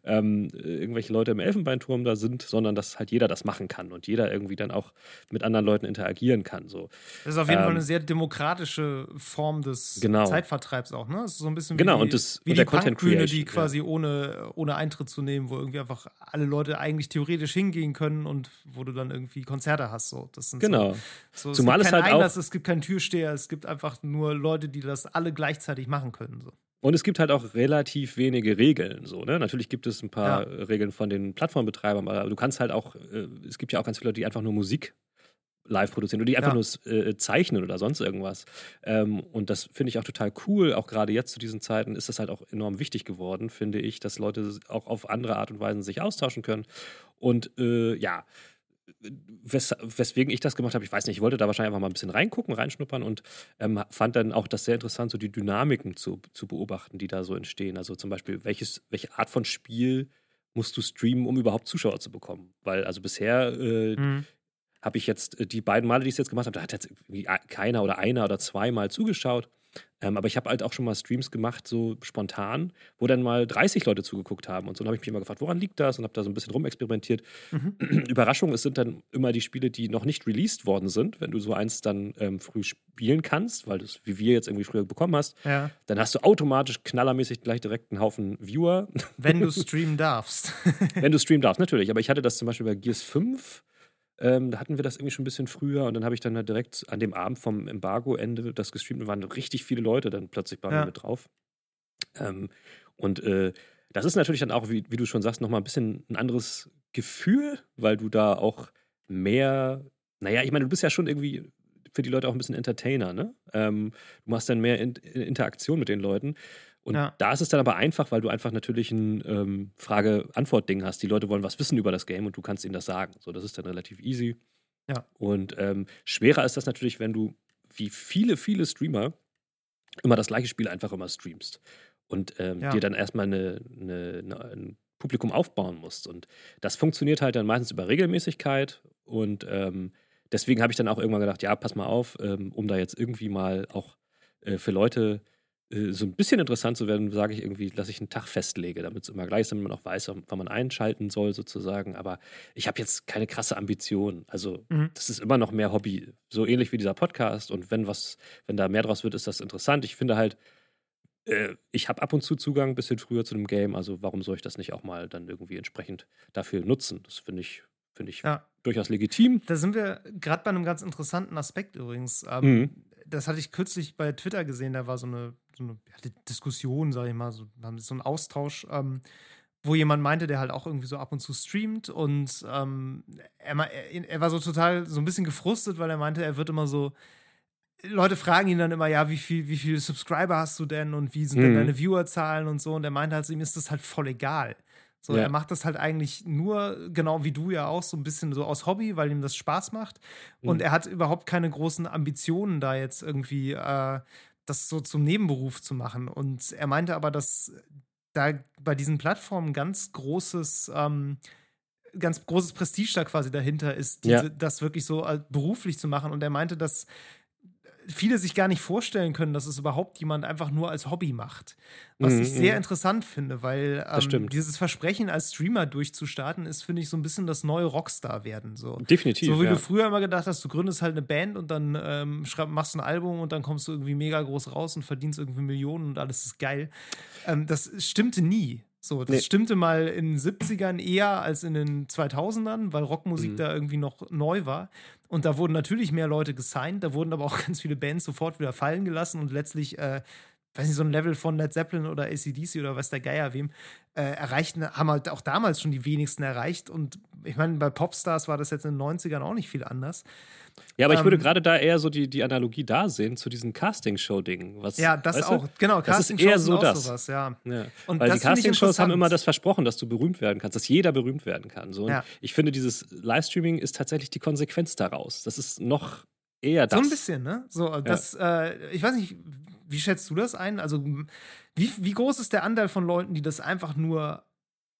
ähm, irgendwelche Leute im Elfenbeinturm da sind, sondern dass halt jeder das machen kann und jeder irgendwie dann auch mit anderen Leuten interagieren kann. So. Das ist auf jeden ähm, Fall eine sehr demokratische Form des genau. Zeitvertreibs auch. Ne? Das ist so ein bisschen genau, wie, und das, wie und die Punkbühne, die quasi ja. ohne, ohne Eintritt zu nehmen, wo irgendwie einfach alle Leute eigentlich theoretisch hingehen können und wo du dann irgendwie Konzerte hast. So. Das sind genau. So, so, Zumal es, es halt Einlass, auch es gibt keinen Tür Türsteher, es gibt einfach nur Leute, die das alle gleichzeitig machen können. So. Und es gibt halt auch relativ wenige Regeln. So, ne? Natürlich gibt es ein paar ja. Regeln von den Plattformbetreibern, aber du kannst halt auch, äh, es gibt ja auch ganz viele Leute, die einfach nur Musik live produzieren oder die einfach ja. nur äh, zeichnen oder sonst irgendwas. Ähm, und das finde ich auch total cool. Auch gerade jetzt zu diesen Zeiten ist das halt auch enorm wichtig geworden, finde ich, dass Leute auch auf andere Art und Weise sich austauschen können. Und äh, ja, wes weswegen ich das gemacht habe, ich weiß nicht, ich wollte da wahrscheinlich einfach mal ein bisschen reingucken, reinschnuppern und ähm, fand dann auch das sehr interessant, so die Dynamiken zu, zu beobachten, die da so entstehen. Also zum Beispiel, welches, welche Art von Spiel musst du streamen, um überhaupt Zuschauer zu bekommen? Weil also bisher äh, mhm. habe ich jetzt äh, die beiden Male, die ich jetzt gemacht habe, da hat jetzt keiner oder einer oder zweimal zugeschaut. Ähm, aber ich habe halt auch schon mal Streams gemacht, so spontan, wo dann mal 30 Leute zugeguckt haben. Und so habe ich mich immer gefragt, woran liegt das? Und habe da so ein bisschen rumexperimentiert. Mhm. Überraschung, es sind dann immer die Spiele, die noch nicht released worden sind. Wenn du so eins dann ähm, früh spielen kannst, weil du es wie wir jetzt irgendwie früher bekommen hast, ja. dann hast du automatisch knallermäßig gleich direkt einen Haufen Viewer. Wenn du streamen darfst. Wenn du streamen darfst, natürlich. Aber ich hatte das zum Beispiel bei Gears 5 ähm, da hatten wir das irgendwie schon ein bisschen früher und dann habe ich dann halt direkt an dem Abend vom Embargo-Ende das gestreamt und waren richtig viele Leute dann plötzlich bei ja. mir mit drauf. Ähm, und äh, das ist natürlich dann auch, wie, wie du schon sagst, nochmal ein bisschen ein anderes Gefühl, weil du da auch mehr, naja, ich meine, du bist ja schon irgendwie für die Leute auch ein bisschen Entertainer, ne? Ähm, du machst dann mehr in, in Interaktion mit den Leuten. Und ja. da ist es dann aber einfach, weil du einfach natürlich ein ähm, Frage-Antwort-Ding hast. Die Leute wollen was wissen über das Game und du kannst ihnen das sagen. So, das ist dann relativ easy. Ja. Und ähm, schwerer ist das natürlich, wenn du, wie viele, viele Streamer, immer das gleiche Spiel einfach immer streamst. Und ähm, ja. dir dann erstmal eine, eine, eine, ein Publikum aufbauen musst. Und das funktioniert halt dann meistens über Regelmäßigkeit. Und ähm, deswegen habe ich dann auch irgendwann gedacht, ja, pass mal auf, ähm, um da jetzt irgendwie mal auch äh, für Leute so ein bisschen interessant zu werden, sage ich irgendwie, dass ich einen Tag festlege, damit es immer gleich ist, damit man auch weiß, wann man einschalten soll sozusagen. Aber ich habe jetzt keine krasse Ambition. Also mhm. das ist immer noch mehr Hobby, so ähnlich wie dieser Podcast. Und wenn was, wenn da mehr draus wird, ist das interessant. Ich finde halt, äh, ich habe ab und zu Zugang ein bisschen früher zu einem Game. Also warum soll ich das nicht auch mal dann irgendwie entsprechend dafür nutzen? Das finde ich, finde ich ja. durchaus legitim. Da sind wir gerade bei einem ganz interessanten Aspekt übrigens. Ähm, mhm. Das hatte ich kürzlich bei Twitter gesehen. Da war so eine so eine ja, Diskussion, sage ich mal, so, so ein Austausch, ähm, wo jemand meinte, der halt auch irgendwie so ab und zu streamt und ähm, er, er, war so total so ein bisschen gefrustet, weil er meinte, er wird immer so. Leute fragen ihn dann immer, ja, wie viel, wie viele Subscriber hast du denn und wie sind mhm. denn deine Viewerzahlen und so. Und er meinte halt, ihm ist das halt voll egal. So, ja. er macht das halt eigentlich nur, genau wie du ja auch, so ein bisschen so aus Hobby, weil ihm das Spaß macht. Und mhm. er hat überhaupt keine großen Ambitionen, da jetzt irgendwie äh, das so zum Nebenberuf zu machen. Und er meinte aber, dass da bei diesen Plattformen ganz großes, ähm, ganz großes Prestige da quasi dahinter ist, diese, ja. das wirklich so äh, beruflich zu machen. Und er meinte, dass viele sich gar nicht vorstellen können, dass es überhaupt jemand einfach nur als Hobby macht. Was mhm, ich sehr mhm. interessant finde, weil ähm, dieses Versprechen als Streamer durchzustarten ist, finde ich, so ein bisschen das neue Rockstar werden. So. Definitiv. So wie ja. du früher immer gedacht hast, du gründest halt eine Band und dann ähm, schreib, machst du ein Album und dann kommst du irgendwie mega groß raus und verdienst irgendwie Millionen und alles ist geil. Ähm, das stimmte nie. So, das nee. stimmte mal in den 70ern eher als in den 2000ern, weil Rockmusik mhm. da irgendwie noch neu war. Und da wurden natürlich mehr Leute gesigned, da wurden aber auch ganz viele Bands sofort wieder fallen gelassen und letztlich äh, weiß nicht, so ein Level von Led Zeppelin oder ACDC oder was der Geier wem, äh, erreichten, haben halt auch damals schon die wenigsten erreicht. Und ich meine, bei Popstars war das jetzt in den 90ern auch nicht viel anders. Ja, aber ähm, ich würde ähm, gerade da eher so die, die Analogie da sehen zu diesen Casting-Show-Dingen. Ja, das auch, du? genau. Das ist eher so das. Sowas, ja. ja. Und Weil die Casting-Shows haben immer das versprochen, dass du berühmt werden kannst, dass jeder berühmt werden kann. So. Ja. Ich finde, dieses Livestreaming ist tatsächlich die Konsequenz daraus. Das ist noch eher das. So ein bisschen, ne? So, das, äh, ich weiß nicht, wie schätzt du das ein? Also, wie, wie groß ist der Anteil von Leuten, die das einfach nur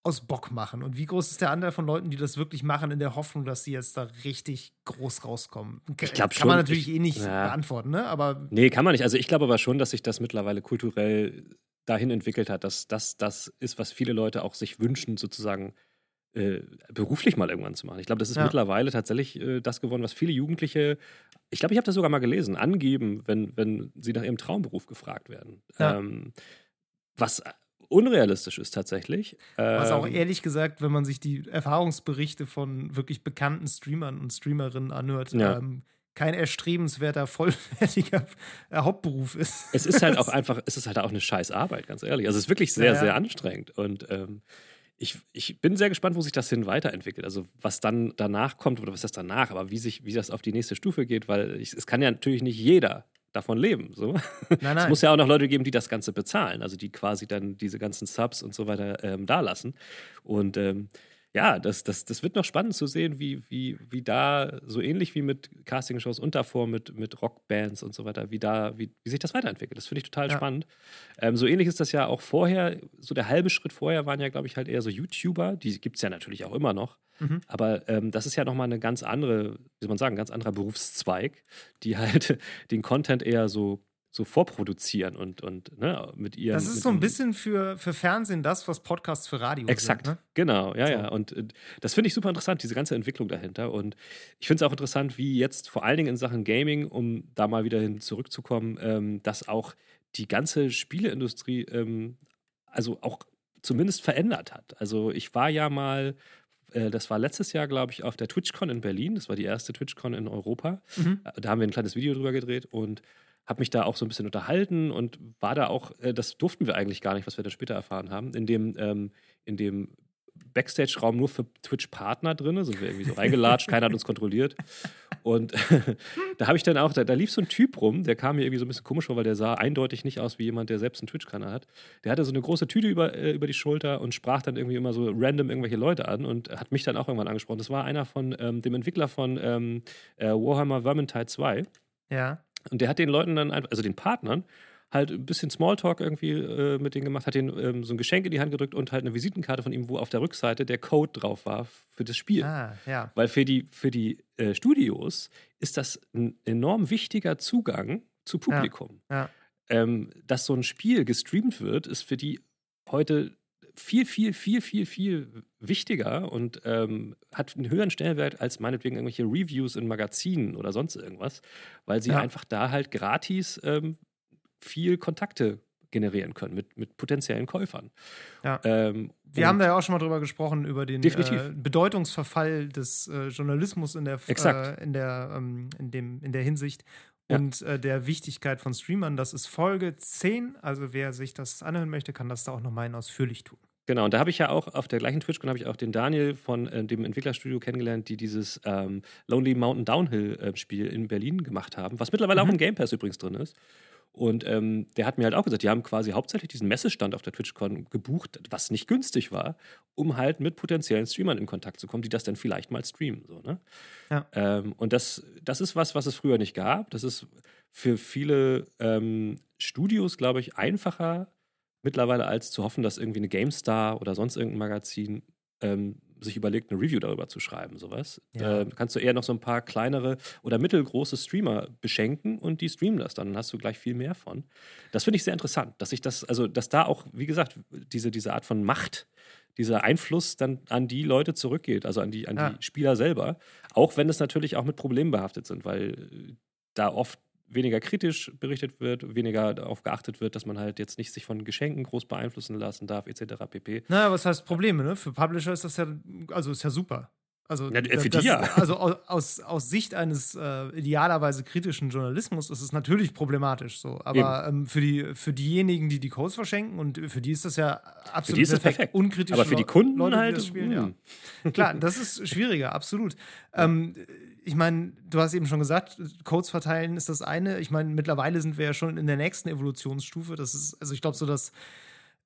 aus Bock machen? Und wie groß ist der Anteil von Leuten, die das wirklich machen, in der Hoffnung, dass sie jetzt da richtig groß rauskommen? Ich glaube schon. Kann man natürlich ich, eh nicht ja. beantworten, ne? Aber nee, kann man nicht. Also ich glaube aber schon, dass sich das mittlerweile kulturell dahin entwickelt hat, dass das das ist, was viele Leute auch sich wünschen, sozusagen äh, beruflich mal irgendwann zu machen. Ich glaube, das ist ja. mittlerweile tatsächlich äh, das geworden, was viele Jugendliche, ich glaube, ich habe das sogar mal gelesen, angeben, wenn, wenn sie nach ihrem Traumberuf gefragt werden. Ja. Ähm, was unrealistisch ist tatsächlich. Was auch ähm, ehrlich gesagt, wenn man sich die Erfahrungsberichte von wirklich bekannten Streamern und Streamerinnen anhört, ja. ähm, kein erstrebenswerter, vollwertiger Hauptberuf ist. Es ist halt auch einfach, es ist halt auch eine scheiß Arbeit, ganz ehrlich. Also es ist wirklich sehr, ja, sehr anstrengend. Und ähm, ich, ich bin sehr gespannt, wo sich das hin weiterentwickelt. Also was dann danach kommt oder was das danach, aber wie sich, wie das auf die nächste Stufe geht, weil ich, es kann ja natürlich nicht jeder davon leben. So. Nein, nein. Es muss ja auch noch Leute geben, die das Ganze bezahlen, also die quasi dann diese ganzen Subs und so weiter ähm, da lassen. Und ähm, ja, das, das, das wird noch spannend zu sehen, wie, wie, wie da, so ähnlich wie mit Castingshows und davor mit, mit Rockbands und so weiter, wie da, wie, wie sich das weiterentwickelt. Das finde ich total ja. spannend. Ähm, so ähnlich ist das ja auch vorher, so der halbe Schritt vorher waren ja, glaube ich, halt eher so YouTuber, die gibt es ja natürlich auch immer noch. Mhm. Aber ähm, das ist ja nochmal eine ganz andere, wie soll man sagen, ganz anderer Berufszweig, die halt den Content eher so so vorproduzieren und, und ne, mit ihren. Das ist so ein bisschen für, für Fernsehen das, was Podcasts für Radio Exakt, sind, ne? genau, ja, so. ja. Und äh, das finde ich super interessant, diese ganze Entwicklung dahinter. Und ich finde es auch interessant, wie jetzt vor allen Dingen in Sachen Gaming, um da mal wieder hin zurückzukommen, ähm, dass auch die ganze Spieleindustrie ähm, also auch zumindest verändert hat. Also ich war ja mal äh, das war letztes Jahr, glaube ich, auf der TwitchCon in Berlin. Das war die erste TwitchCon in Europa. Mhm. Äh, da haben wir ein kleines Video drüber gedreht und habe mich da auch so ein bisschen unterhalten und war da auch, äh, das durften wir eigentlich gar nicht, was wir dann später erfahren haben, in dem, ähm, in dem Backstage-Raum nur für Twitch-Partner drin, sind wir irgendwie so reingelatscht, keiner hat uns kontrolliert. Und da habe ich dann auch, da, da, lief so ein Typ rum, der kam mir irgendwie so ein bisschen komisch vor, weil der sah eindeutig nicht aus wie jemand, der selbst einen Twitch-Kanal hat. Der hatte so eine große Tüte über, äh, über die Schulter und sprach dann irgendwie immer so random irgendwelche Leute an und hat mich dann auch irgendwann angesprochen. Das war einer von ähm, dem Entwickler von ähm, äh, Warhammer Vermintide 2. Ja. Und der hat den Leuten dann, einfach, also den Partnern, halt ein bisschen Smalltalk irgendwie äh, mit denen gemacht, hat denen ähm, so ein Geschenk in die Hand gedrückt und halt eine Visitenkarte von ihm, wo auf der Rückseite der Code drauf war für das Spiel. Ah, ja. Weil für die, für die äh, Studios ist das ein enorm wichtiger Zugang zu Publikum. Ja, ja. Ähm, dass so ein Spiel gestreamt wird, ist für die heute viel, viel, viel, viel, viel wichtiger und ähm, hat einen höheren Stellenwert als meinetwegen irgendwelche Reviews in Magazinen oder sonst irgendwas, weil sie ja. einfach da halt gratis ähm, viel Kontakte generieren können mit, mit potenziellen Käufern. Ja. Ähm, Wir haben da ja auch schon mal drüber gesprochen, über den äh, Bedeutungsverfall des äh, Journalismus in der, äh, in, der, ähm, in, dem, in der Hinsicht und ja. Äh, der Wichtigkeit von Streamern. Das ist Folge 10. Also wer sich das anhören möchte, kann das da auch nochmal ausführlich tun. Genau, und da habe ich ja auch auf der gleichen TwitchCon habe ich auch den Daniel von äh, dem Entwicklerstudio kennengelernt, die dieses ähm, Lonely Mountain Downhill äh, Spiel in Berlin gemacht haben, was mittlerweile mhm. auch im Game Pass übrigens drin ist. Und ähm, der hat mir halt auch gesagt, die haben quasi hauptsächlich diesen Messestand auf der TwitchCon gebucht, was nicht günstig war, um halt mit potenziellen Streamern in Kontakt zu kommen, die das dann vielleicht mal streamen. So, ne? ja. ähm, und das, das ist was, was es früher nicht gab. Das ist für viele ähm, Studios, glaube ich, einfacher mittlerweile als zu hoffen, dass irgendwie eine GameStar oder sonst irgendein Magazin ähm, sich überlegt, eine Review darüber zu schreiben, sowas. Ja. Äh, kannst du eher noch so ein paar kleinere oder mittelgroße Streamer beschenken und die streamen das dann. Dann hast du gleich viel mehr von. Das finde ich sehr interessant, dass ich das, also dass da auch, wie gesagt, diese, diese Art von Macht, dieser Einfluss dann an die Leute zurückgeht, also an die, an ja. die Spieler selber. Auch wenn es natürlich auch mit Problemen behaftet sind, weil da oft weniger kritisch berichtet wird, weniger darauf geachtet wird, dass man halt jetzt nicht sich von Geschenken groß beeinflussen lassen darf, etc. pp. Naja, was heißt Probleme, ne? Für Publisher ist das ja, also ist ja super. Also, ja, für das, ja. also aus, aus Sicht eines äh, idealerweise kritischen Journalismus ist es natürlich problematisch so. Aber ähm, für, die, für diejenigen, die die Codes verschenken und für die ist das ja absolut für die ist perfekt. perfekt. Unkritisch. Aber für die Kunden Leute, halt. Die das spielen, ja. Hm. Klar, das ist schwieriger, absolut. Ähm, ich meine, du hast eben schon gesagt, Codes verteilen ist das eine. Ich meine, mittlerweile sind wir ja schon in der nächsten Evolutionsstufe. Das ist, also ich glaube so, dass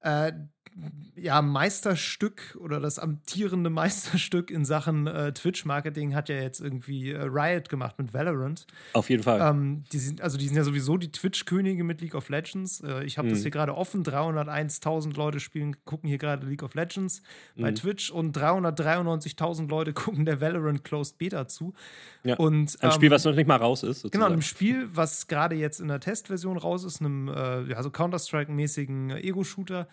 äh, ja, Meisterstück oder das amtierende Meisterstück in Sachen äh, Twitch-Marketing hat ja jetzt irgendwie äh, Riot gemacht mit Valorant. Auf jeden Fall. Ähm, die sind, also die sind ja sowieso die Twitch-Könige mit League of Legends. Äh, ich habe mhm. das hier gerade offen. 301.000 Leute spielen, gucken hier gerade League of Legends bei mhm. Twitch und 393.000 Leute gucken der Valorant Closed Beta zu. Ja. Und, ein ähm, Spiel, was noch nicht mal raus ist. Sozusagen. Genau, ein Spiel, was gerade jetzt in der Testversion raus ist, einem äh, ja, so Counter-Strike-mäßigen Ego-Shooter.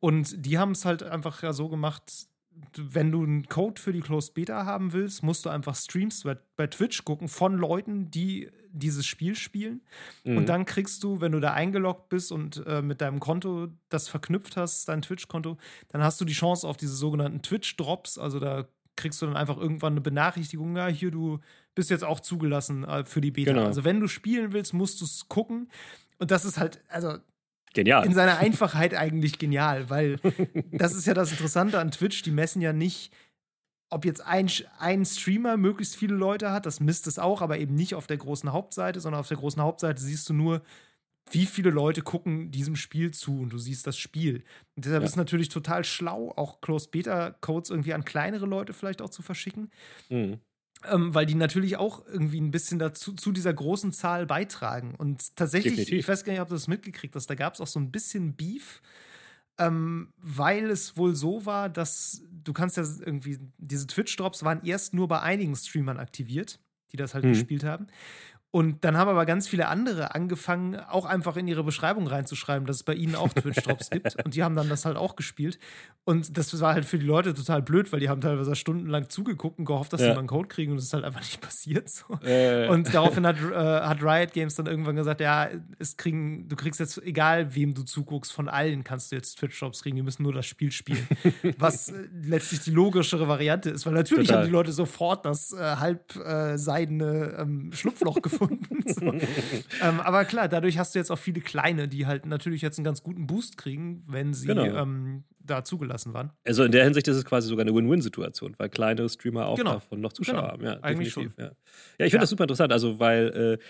Und die haben es halt einfach ja so gemacht, wenn du einen Code für die Closed Beta haben willst, musst du einfach Streams bei, bei Twitch gucken von Leuten, die dieses Spiel spielen. Mhm. Und dann kriegst du, wenn du da eingeloggt bist und äh, mit deinem Konto das verknüpft hast, dein Twitch-Konto, dann hast du die Chance auf diese sogenannten Twitch-Drops. Also da kriegst du dann einfach irgendwann eine Benachrichtigung, ja, hier, du bist jetzt auch zugelassen äh, für die Beta. Genau. Also wenn du spielen willst, musst du es gucken. Und das ist halt, also Genial. In seiner Einfachheit eigentlich genial, weil das ist ja das Interessante an Twitch. Die messen ja nicht, ob jetzt ein, ein Streamer möglichst viele Leute hat, das misst es auch, aber eben nicht auf der großen Hauptseite, sondern auf der großen Hauptseite siehst du nur, wie viele Leute gucken diesem Spiel zu und du siehst das Spiel. Und deshalb ja. ist es natürlich total schlau, auch Closed Beta Codes irgendwie an kleinere Leute vielleicht auch zu verschicken. Mhm ähm, weil die natürlich auch irgendwie ein bisschen dazu zu dieser großen Zahl beitragen. Und tatsächlich, Definitiv. ich weiß gar nicht, ob du das mitgekriegt hast, da gab es auch so ein bisschen Beef, ähm, weil es wohl so war, dass du kannst ja irgendwie, diese Twitch-Drops waren erst nur bei einigen Streamern aktiviert, die das halt mhm. gespielt haben. Und dann haben aber ganz viele andere angefangen, auch einfach in ihre Beschreibung reinzuschreiben, dass es bei ihnen auch Twitch-Drops gibt. Und die haben dann das halt auch gespielt. Und das war halt für die Leute total blöd, weil die haben teilweise stundenlang zugeguckt und gehofft, dass ja. sie mal einen Code kriegen und das ist halt einfach nicht passiert. So. Äh. Und daraufhin hat, äh, hat, Riot Games dann irgendwann gesagt, ja, es kriegen, du kriegst jetzt, egal wem du zuguckst, von allen kannst du jetzt Twitch-Drops kriegen, die müssen nur das Spiel spielen. Was äh, letztlich die logischere Variante ist, weil natürlich Total. haben die Leute sofort das äh, halbseidene ähm, Schlupfloch gefunden gefunden. So. ähm, aber klar, dadurch hast du jetzt auch viele kleine, die halt natürlich jetzt einen ganz guten Boost kriegen, wenn sie genau. ähm, da zugelassen waren. Also in der Hinsicht ist es quasi sogar eine Win-Win-Situation, weil kleine Streamer auch genau. davon noch Zuschauer genau. haben. Ja, Eigentlich schon. Ja, ja ich finde ja. das super interessant, also weil äh,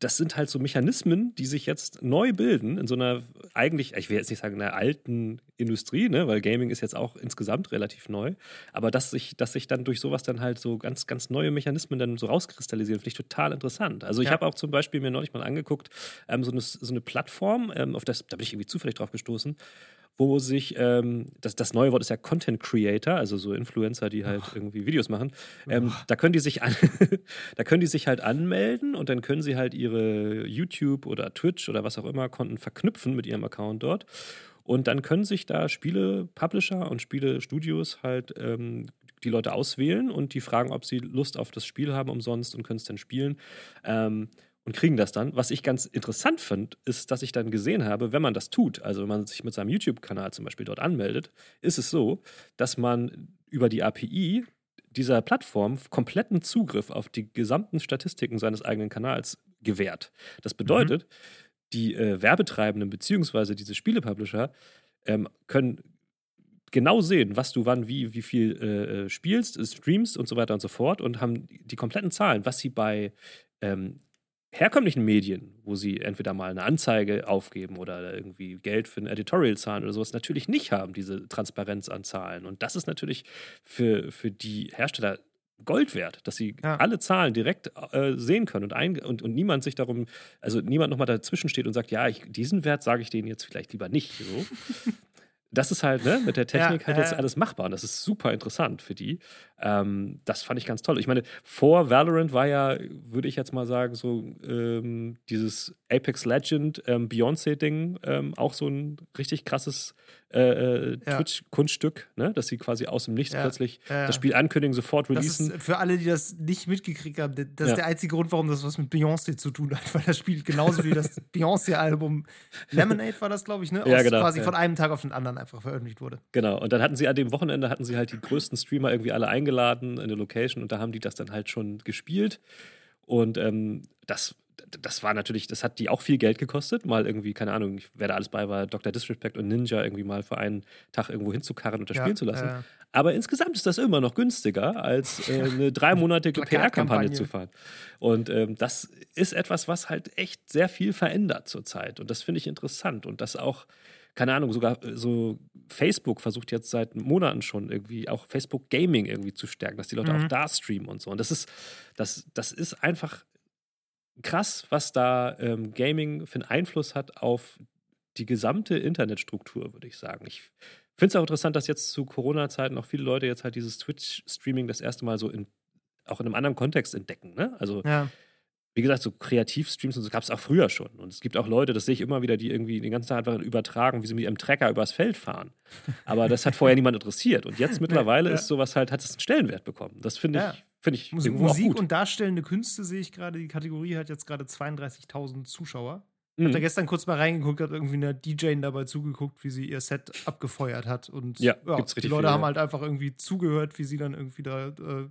das sind halt so Mechanismen, die sich jetzt neu bilden in so einer eigentlich, ich will jetzt nicht sagen, einer alten Industrie, ne, weil Gaming ist jetzt auch insgesamt relativ neu, aber dass sich, dass sich dann durch sowas dann halt so ganz, ganz neue Mechanismen dann so rauskristallisieren, finde ich total interessant. Also ich ja. habe auch zum Beispiel mir neulich mal angeguckt, ähm, so, eine, so eine Plattform, ähm, auf das, da bin ich irgendwie zufällig drauf gestoßen, wo sich, ähm, das, das neue Wort ist ja Content Creator, also so Influencer, die halt Ach. irgendwie Videos machen. Ähm, da können die sich an, da können die sich halt anmelden und dann können sie halt ihre YouTube oder Twitch oder was auch immer Konten verknüpfen mit ihrem Account dort. Und dann können sich da Spiele-Publisher und Spiele-Studios halt ähm, die Leute auswählen und die fragen, ob sie Lust auf das Spiel haben umsonst und können es dann spielen. Ähm, und kriegen das dann. Was ich ganz interessant finde, ist, dass ich dann gesehen habe, wenn man das tut, also wenn man sich mit seinem YouTube-Kanal zum Beispiel dort anmeldet, ist es so, dass man über die API dieser Plattform kompletten Zugriff auf die gesamten Statistiken seines eigenen Kanals gewährt. Das bedeutet, mhm. die äh, Werbetreibenden bzw. diese Spielepublisher ähm, können genau sehen, was du wann, wie, wie viel äh, äh spielst, streamst und so weiter und so fort und haben die kompletten Zahlen, was sie bei ähm, herkömmlichen Medien, wo sie entweder mal eine Anzeige aufgeben oder irgendwie Geld für ein Editorial zahlen oder sowas, natürlich nicht haben, diese Transparenz an Zahlen. Und das ist natürlich für, für die Hersteller Gold wert, dass sie ja. alle Zahlen direkt äh, sehen können und, ein, und, und niemand sich darum, also niemand nochmal dazwischen steht und sagt, ja, ich, diesen Wert sage ich denen jetzt vielleicht lieber nicht. So. das ist halt ne, mit der Technik ja, halt jetzt äh, alles machbar und das ist super interessant für die. Ähm, das fand ich ganz toll. Ich meine, vor Valorant war ja, würde ich jetzt mal sagen, so ähm, dieses Apex Legend ähm, Beyoncé-Ding ähm, auch so ein richtig krasses äh, äh Twitch-Kunststück, ne? dass sie quasi aus dem Nichts ja. plötzlich ja. das Spiel ankündigen, sofort releasen. Das ist für alle, die das nicht mitgekriegt haben, das ist der einzige Grund, warum das was mit Beyoncé zu tun hat, weil das Spiel genauso wie das Beyoncé-Album Lemonade war das, glaube ich, ne? Aus, ja, genau. quasi von einem Tag auf den anderen einfach veröffentlicht wurde. Genau, und dann hatten sie an dem Wochenende hatten sie halt die größten Streamer irgendwie alle eingeladen in eine Location und da haben die das dann halt schon gespielt. Und ähm, das das war natürlich, das hat die auch viel Geld gekostet, mal irgendwie, keine Ahnung, wer da alles bei war, Dr. Disrespect und Ninja irgendwie mal für einen Tag irgendwo hinzukarren und das ja, spielen zu lassen. Äh. Aber insgesamt ist das immer noch günstiger, als äh, eine dreimonatige PR-Kampagne zu fahren. Und ähm, das ist etwas, was halt echt sehr viel verändert zurzeit. Und das finde ich interessant. Und das auch, keine Ahnung, sogar äh, so Facebook versucht jetzt seit Monaten schon irgendwie auch Facebook Gaming irgendwie zu stärken, dass die Leute mhm. auch da streamen und so. Und das ist, das, das ist einfach krass, was da ähm, Gaming für einen Einfluss hat auf die gesamte Internetstruktur, würde ich sagen. Ich finde es auch interessant, dass jetzt zu Corona-Zeiten auch viele Leute jetzt halt dieses Twitch-Streaming das erste Mal so in, auch in einem anderen Kontext entdecken. Ne? Also, ja. Wie gesagt, so Kreativstreams und so gab es auch früher schon. Und es gibt auch Leute, das sehe ich immer wieder, die irgendwie den ganzen Tag einfach übertragen, wie sie mit ihrem Trecker übers Feld fahren. Aber das hat vorher niemand interessiert. Und jetzt mittlerweile ja. ist sowas halt, hat es einen Stellenwert bekommen. Das finde ja. ich Finde ich Musik, Musik und darstellende Künste sehe ich gerade. Die Kategorie hat jetzt gerade 32.000 Zuschauer. Ich mhm. habe da gestern kurz mal reingeguckt, habe irgendwie einer DJ dabei zugeguckt, wie sie ihr Set abgefeuert hat. Und ja, ja die Leute viel, haben halt einfach irgendwie zugehört, wie sie dann irgendwie da äh,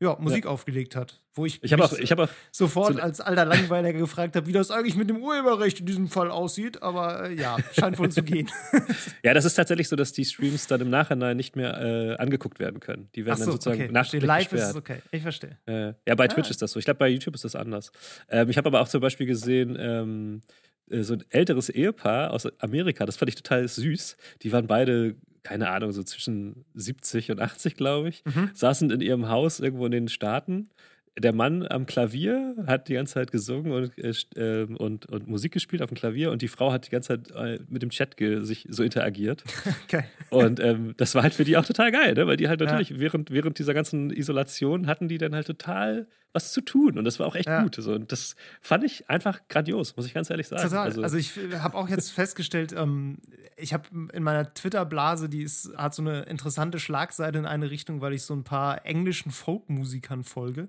ja, Musik ja. aufgelegt hat. Wo ich, ich, auch, ich auch sofort so als alter Langweiler gefragt habe, wie das eigentlich mit dem Urheberrecht in diesem Fall aussieht. Aber äh, ja, scheint wohl zu gehen. ja, das ist tatsächlich so, dass die Streams dann im Nachhinein nicht mehr äh, angeguckt werden können. Die werden so, dann sozusagen okay. nachträglich Live gesperrt. ist es okay, ich verstehe. Äh, ja, bei ah. Twitch ist das so. Ich glaube, bei YouTube ist das anders. Ähm, ich habe aber auch zum Beispiel gesehen, ähm, äh, so ein älteres Ehepaar aus Amerika, das fand ich total süß. Die waren beide keine Ahnung, so zwischen 70 und 80, glaube ich, mhm. saßen in ihrem Haus irgendwo in den Staaten. Der Mann am Klavier hat die ganze Zeit gesungen und, äh, ähm, und, und Musik gespielt auf dem Klavier und die Frau hat die ganze Zeit äh, mit dem Chat sich so interagiert. Okay. Und ähm, das war halt für die auch total geil, ne? weil die halt natürlich ja. während, während dieser ganzen Isolation hatten die dann halt total was zu tun. Und das war auch echt ja. gut. So. Und das fand ich einfach grandios, muss ich ganz ehrlich sagen. Total. Also, also ich habe auch jetzt festgestellt, ähm, ich habe in meiner Twitter-Blase, die ist, hat so eine interessante Schlagseite in eine Richtung, weil ich so ein paar englischen Folkmusikern folge.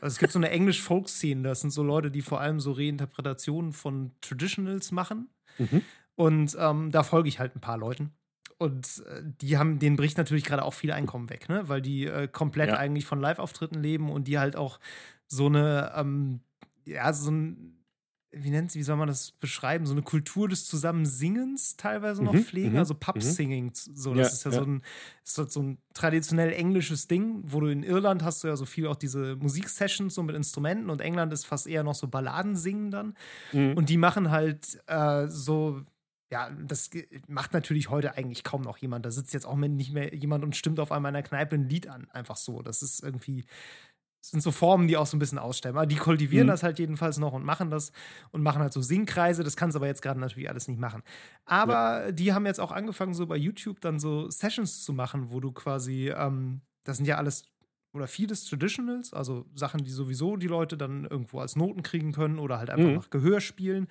Also es gibt so eine englisch-Folk-Szene, das sind so Leute, die vor allem so Reinterpretationen von Traditionals machen. Mhm. Und ähm, da folge ich halt ein paar Leuten. Und äh, die haben, denen bricht natürlich gerade auch viel Einkommen weg, ne? Weil die äh, komplett ja. eigentlich von Live-Auftritten leben und die halt auch so eine, ähm, ja, so ein, wie nennt wie soll man das beschreiben? So eine Kultur des Zusammensingens teilweise noch mhm, pflegen, mhm, also Pub-Singing. Mhm. So, das ja, ist ja, ja, so ein, ist halt so ein traditionell englisches Ding, wo du in Irland hast du ja so viel auch diese Musiksessions so mit Instrumenten und England ist fast eher noch so Balladensingen dann. Mhm. Und die machen halt äh, so ja, das macht natürlich heute eigentlich kaum noch jemand. Da sitzt jetzt auch nicht mehr jemand und stimmt auf einmal in der Kneipe ein Lied an. Einfach so. Das ist irgendwie, das sind so Formen, die auch so ein bisschen ausstellen. Aber die kultivieren mhm. das halt jedenfalls noch und machen das und machen halt so Singkreise. Das kannst du aber jetzt gerade natürlich alles nicht machen. Aber ja. die haben jetzt auch angefangen, so bei YouTube dann so Sessions zu machen, wo du quasi, ähm, das sind ja alles oder vieles Traditionals, also Sachen, die sowieso die Leute dann irgendwo als Noten kriegen können oder halt einfach mhm. nach Gehör spielen.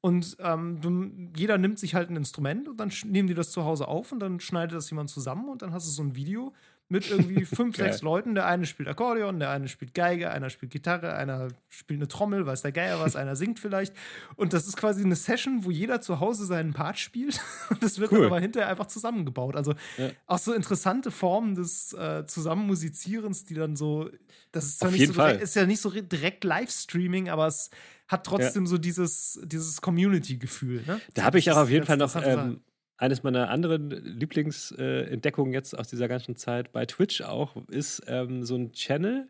Und ähm, du, jeder nimmt sich halt ein Instrument und dann nehmen die das zu Hause auf und dann schneidet das jemand zusammen und dann hast du so ein Video mit irgendwie fünf, sechs Leuten. Der eine spielt Akkordeon, der eine spielt Geige, einer spielt Gitarre, einer spielt eine Trommel, weiß der Geier was, einer singt vielleicht. Und das ist quasi eine Session, wo jeder zu Hause seinen Part spielt. Und das wird cool. dann aber hinterher einfach zusammengebaut. Also ja. auch so interessante Formen des äh, Zusammenmusizierens, die dann so, das ist, zwar nicht so direkt, ist ja nicht so direkt Livestreaming, aber es hat trotzdem ja. so dieses, dieses Community-Gefühl. Ne? Da habe ich auch auf jeden Fall noch ähm, eines meiner anderen Lieblingsentdeckungen jetzt aus dieser ganzen Zeit bei Twitch auch, ist ähm, so ein Channel,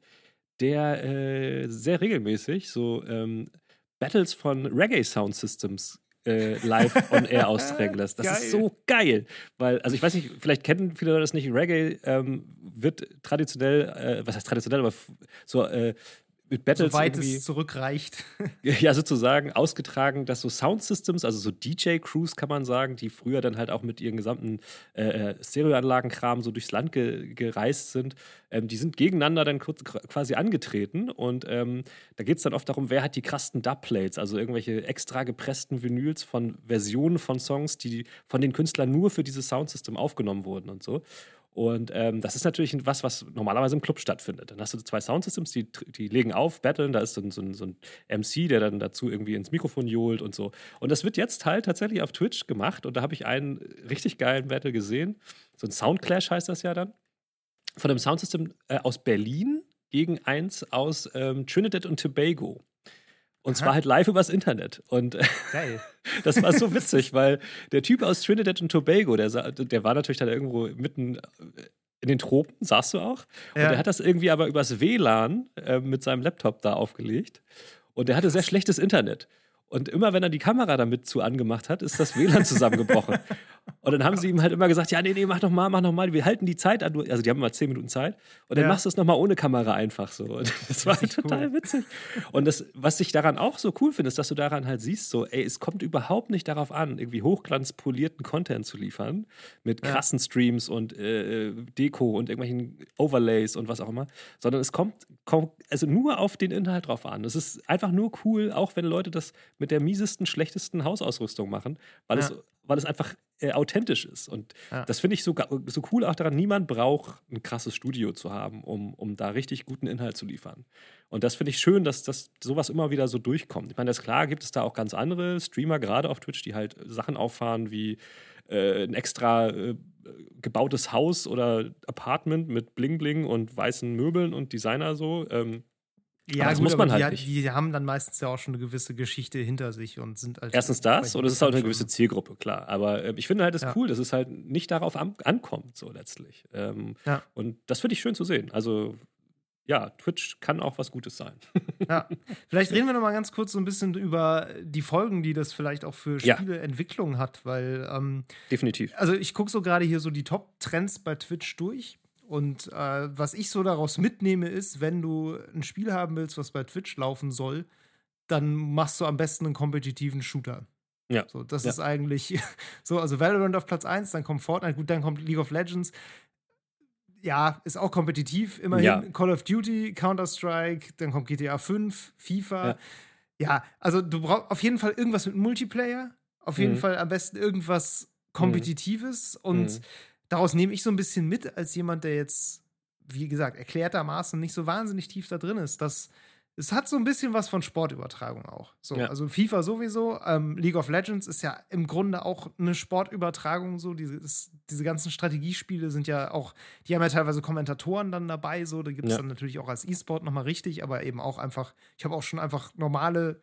der äh, sehr regelmäßig so ähm, Battles von Reggae Sound Systems äh, live on air austragen lässt. Das geil. ist so geil. Weil, also ich weiß nicht, vielleicht kennen viele Leute das nicht, Reggae ähm, wird traditionell, äh, was heißt traditionell, aber so äh, mit Battles Soweit es zurückreicht. ja, sozusagen ausgetragen, dass so Soundsystems, also so DJ-Crews kann man sagen, die früher dann halt auch mit ihren gesamten äh, äh, Stereoanlagenkram so durchs Land ge gereist sind, ähm, die sind gegeneinander dann kurz, quasi angetreten und ähm, da geht es dann oft darum, wer hat die krassen Dubplates, also irgendwelche extra gepressten Vinyls von Versionen von Songs, die von den Künstlern nur für dieses Soundsystem aufgenommen wurden und so. Und ähm, das ist natürlich was, was normalerweise im Club stattfindet. Dann hast du zwei Soundsystems, die, die legen auf, battlen, da ist so ein, so, ein, so ein MC, der dann dazu irgendwie ins Mikrofon johlt und so. Und das wird jetzt halt tatsächlich auf Twitch gemacht und da habe ich einen richtig geilen Battle gesehen. So ein Soundclash heißt das ja dann. Von einem Soundsystem äh, aus Berlin gegen eins aus ähm, Trinidad und Tobago. Und zwar halt live übers Internet. Und Geil. das war so witzig, weil der Typ aus Trinidad und Tobago, der, der war natürlich dann irgendwo mitten in den Tropen, sagst du auch. Und ja. der hat das irgendwie aber übers WLAN äh, mit seinem Laptop da aufgelegt. Und der hatte sehr schlechtes Internet. Und immer wenn er die Kamera damit zu angemacht hat, ist das WLAN zusammengebrochen. Und dann haben sie ihm halt immer gesagt, ja, nee, nee, mach noch mal, mach noch mal, wir halten die Zeit an. Also die haben immer zehn Minuten Zeit. Und dann ja. machst du es noch mal ohne Kamera einfach so. Und das war das total cool. witzig. Und das, was ich daran auch so cool finde, ist, dass du daran halt siehst, so, ey, es kommt überhaupt nicht darauf an, irgendwie hochglanzpolierten Content zu liefern mit krassen ja. Streams und äh, äh, Deko und irgendwelchen Overlays und was auch immer, sondern es kommt, kommt also nur auf den Inhalt drauf an. Es ist einfach nur cool, auch wenn Leute das mit der miesesten, schlechtesten Hausausrüstung machen, weil, ja. es, weil es einfach äh, authentisch ist. Und ja. das finde ich so, so cool auch daran, niemand braucht ein krasses Studio zu haben, um, um da richtig guten Inhalt zu liefern. Und das finde ich schön, dass, dass sowas immer wieder so durchkommt. Ich meine, das ist klar, gibt es da auch ganz andere Streamer, gerade auf Twitch, die halt Sachen auffahren wie äh, ein extra äh, gebautes Haus oder Apartment mit Bling Bling und weißen Möbeln und Designer so. Ähm, ja, das gut, muss man halt die, nicht. Die haben dann meistens ja auch schon eine gewisse Geschichte hinter sich und sind als Erstens das und es ist halt eine gewisse Zielgruppe, klar. Aber äh, ich finde halt es ja. cool, dass es halt nicht darauf an, ankommt, so letztlich. Ähm, ja. Und das finde ich schön zu sehen. Also ja, Twitch kann auch was Gutes sein. ja. Vielleicht reden wir noch mal ganz kurz so ein bisschen über die Folgen, die das vielleicht auch für Spieleentwicklung ja. hat, weil ähm, definitiv. Also ich gucke so gerade hier so die Top-Trends bei Twitch durch und äh, was ich so daraus mitnehme, ist, wenn du ein Spiel haben willst, was bei Twitch laufen soll, dann machst du am besten einen kompetitiven Shooter. Ja. So, das ja. ist eigentlich so, also Valorant auf Platz 1, dann kommt Fortnite, gut, dann kommt League of Legends. Ja, ist auch kompetitiv, immerhin. Ja. Call of Duty, Counter-Strike, dann kommt GTA 5, FIFA. Ja, ja also du brauchst auf jeden Fall irgendwas mit Multiplayer. Auf jeden mhm. Fall am besten irgendwas Kompetitives mhm. und mhm daraus nehme ich so ein bisschen mit, als jemand, der jetzt, wie gesagt, erklärtermaßen nicht so wahnsinnig tief da drin ist, dass es hat so ein bisschen was von Sportübertragung auch. So, ja. Also FIFA sowieso, ähm, League of Legends ist ja im Grunde auch eine Sportübertragung. So, diese, diese ganzen Strategiespiele sind ja auch, die haben ja teilweise Kommentatoren dann dabei. So, da gibt es ja. dann natürlich auch als E-Sport nochmal richtig, aber eben auch einfach, ich habe auch schon einfach normale,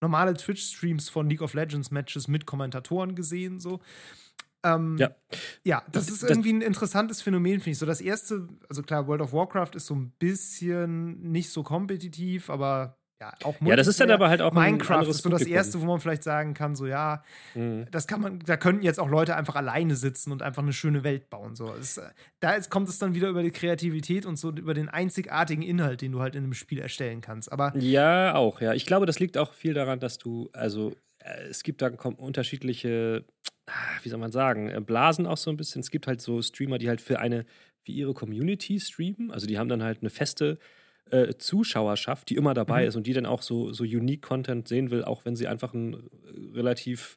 normale Twitch-Streams von League of Legends-Matches mit Kommentatoren gesehen. So. Ähm, ja. ja, das, ist irgendwie ein interessantes Phänomen, finde ich. So das erste, also klar, World of Warcraft ist so ein bisschen nicht so kompetitiv, aber ja, auch Ja, das ist dann aber halt auch Minecraft ist so das erste, wo man vielleicht sagen kann, so ja, mhm. das kann man, da könnten jetzt auch Leute einfach alleine sitzen und einfach eine schöne Welt bauen. So, es, da ist, kommt es dann wieder über die Kreativität und so über den einzigartigen Inhalt, den du halt in einem Spiel erstellen kannst. Aber ja, auch ja. Ich glaube, das liegt auch viel daran, dass du also äh, es gibt da unterschiedliche wie soll man sagen, äh, blasen auch so ein bisschen. Es gibt halt so Streamer, die halt für eine, für ihre Community streamen. Also die haben dann halt eine feste äh, Zuschauerschaft, die immer dabei mhm. ist und die dann auch so, so unique Content sehen will, auch wenn sie einfach ein äh, relativ,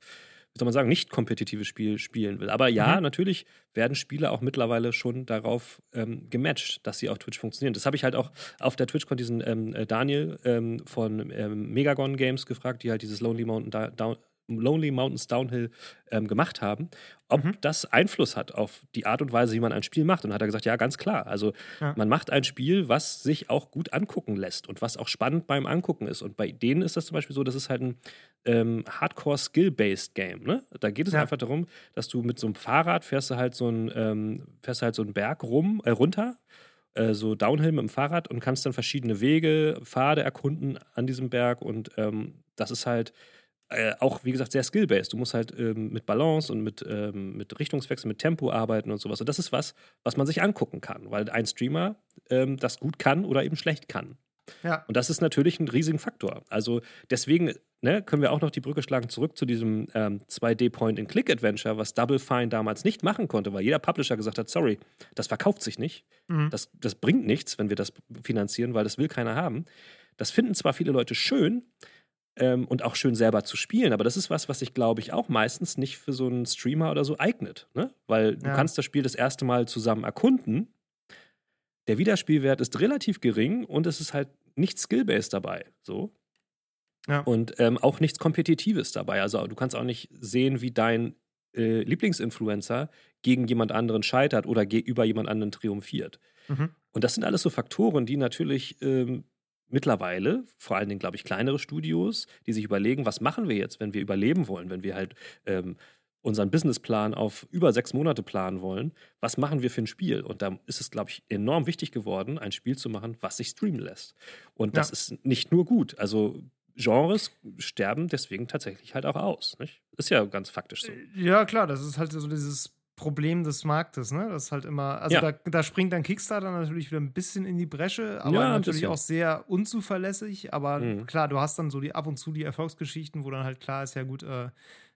wie soll man sagen, nicht kompetitives Spiel spielen will. Aber ja, mhm. natürlich werden Spiele auch mittlerweile schon darauf ähm, gematcht, dass sie auf Twitch funktionieren. Das habe ich halt auch auf der TwitchCon diesen ähm, äh, Daniel ähm, von ähm, Megagon Games gefragt, die halt dieses Lonely Mountain Down Lonely Mountains Downhill ähm, gemacht haben, ob mhm. das Einfluss hat auf die Art und Weise, wie man ein Spiel macht. Und hat er gesagt, ja, ganz klar. Also ja. man macht ein Spiel, was sich auch gut angucken lässt und was auch spannend beim Angucken ist. Und bei denen ist das zum Beispiel so, das ist halt ein ähm, Hardcore-Skill-based Game. Ne? Da geht es ja. einfach darum, dass du mit so einem Fahrrad fährst du halt so einen, ähm, fährst halt so einen Berg rum, äh, runter äh, so Downhill mit dem Fahrrad und kannst dann verschiedene Wege, Pfade erkunden an diesem Berg und ähm, das ist halt äh, auch, wie gesagt, sehr skill-based. Du musst halt ähm, mit Balance und mit, ähm, mit Richtungswechsel, mit Tempo arbeiten und sowas. Und das ist was, was man sich angucken kann, weil ein Streamer ähm, das gut kann oder eben schlecht kann. Ja. Und das ist natürlich ein riesiger Faktor. Also deswegen ne, können wir auch noch die Brücke schlagen zurück zu diesem ähm, 2D-Point-and-Click-Adventure, was Double Fine damals nicht machen konnte, weil jeder Publisher gesagt hat, sorry, das verkauft sich nicht. Mhm. Das, das bringt nichts, wenn wir das finanzieren, weil das will keiner haben. Das finden zwar viele Leute schön, ähm, und auch schön selber zu spielen. Aber das ist was, was sich, glaube ich, auch meistens nicht für so einen Streamer oder so eignet. Ne? Weil du kannst das Spiel das erste Mal zusammen erkunden. Der Wiederspielwert ist relativ gering und es ist halt nicht skill-based dabei. So. Ja. Und ähm, auch nichts Kompetitives dabei. Also du kannst auch nicht sehen, wie dein äh, Lieblingsinfluencer gegen jemand anderen scheitert oder über jemand anderen triumphiert. Mhm. Und das sind alles so Faktoren, die natürlich ähm, mittlerweile, vor allen Dingen, glaube ich, kleinere Studios, die sich überlegen, was machen wir jetzt, wenn wir überleben wollen, wenn wir halt ähm, unseren Businessplan auf über sechs Monate planen wollen, was machen wir für ein Spiel? Und da ist es, glaube ich, enorm wichtig geworden, ein Spiel zu machen, was sich streamen lässt. Und das ja. ist nicht nur gut. Also Genres sterben deswegen tatsächlich halt auch aus. Nicht? Ist ja ganz faktisch so. Ja, klar, das ist halt so dieses Problem des Marktes, ne? Das ist halt immer, also ja. da, da, springt dann Kickstarter natürlich wieder ein bisschen in die Bresche, aber ja, natürlich auch sehr unzuverlässig. Aber mhm. klar, du hast dann so die ab und zu die Erfolgsgeschichten, wo dann halt klar ist, ja gut, äh,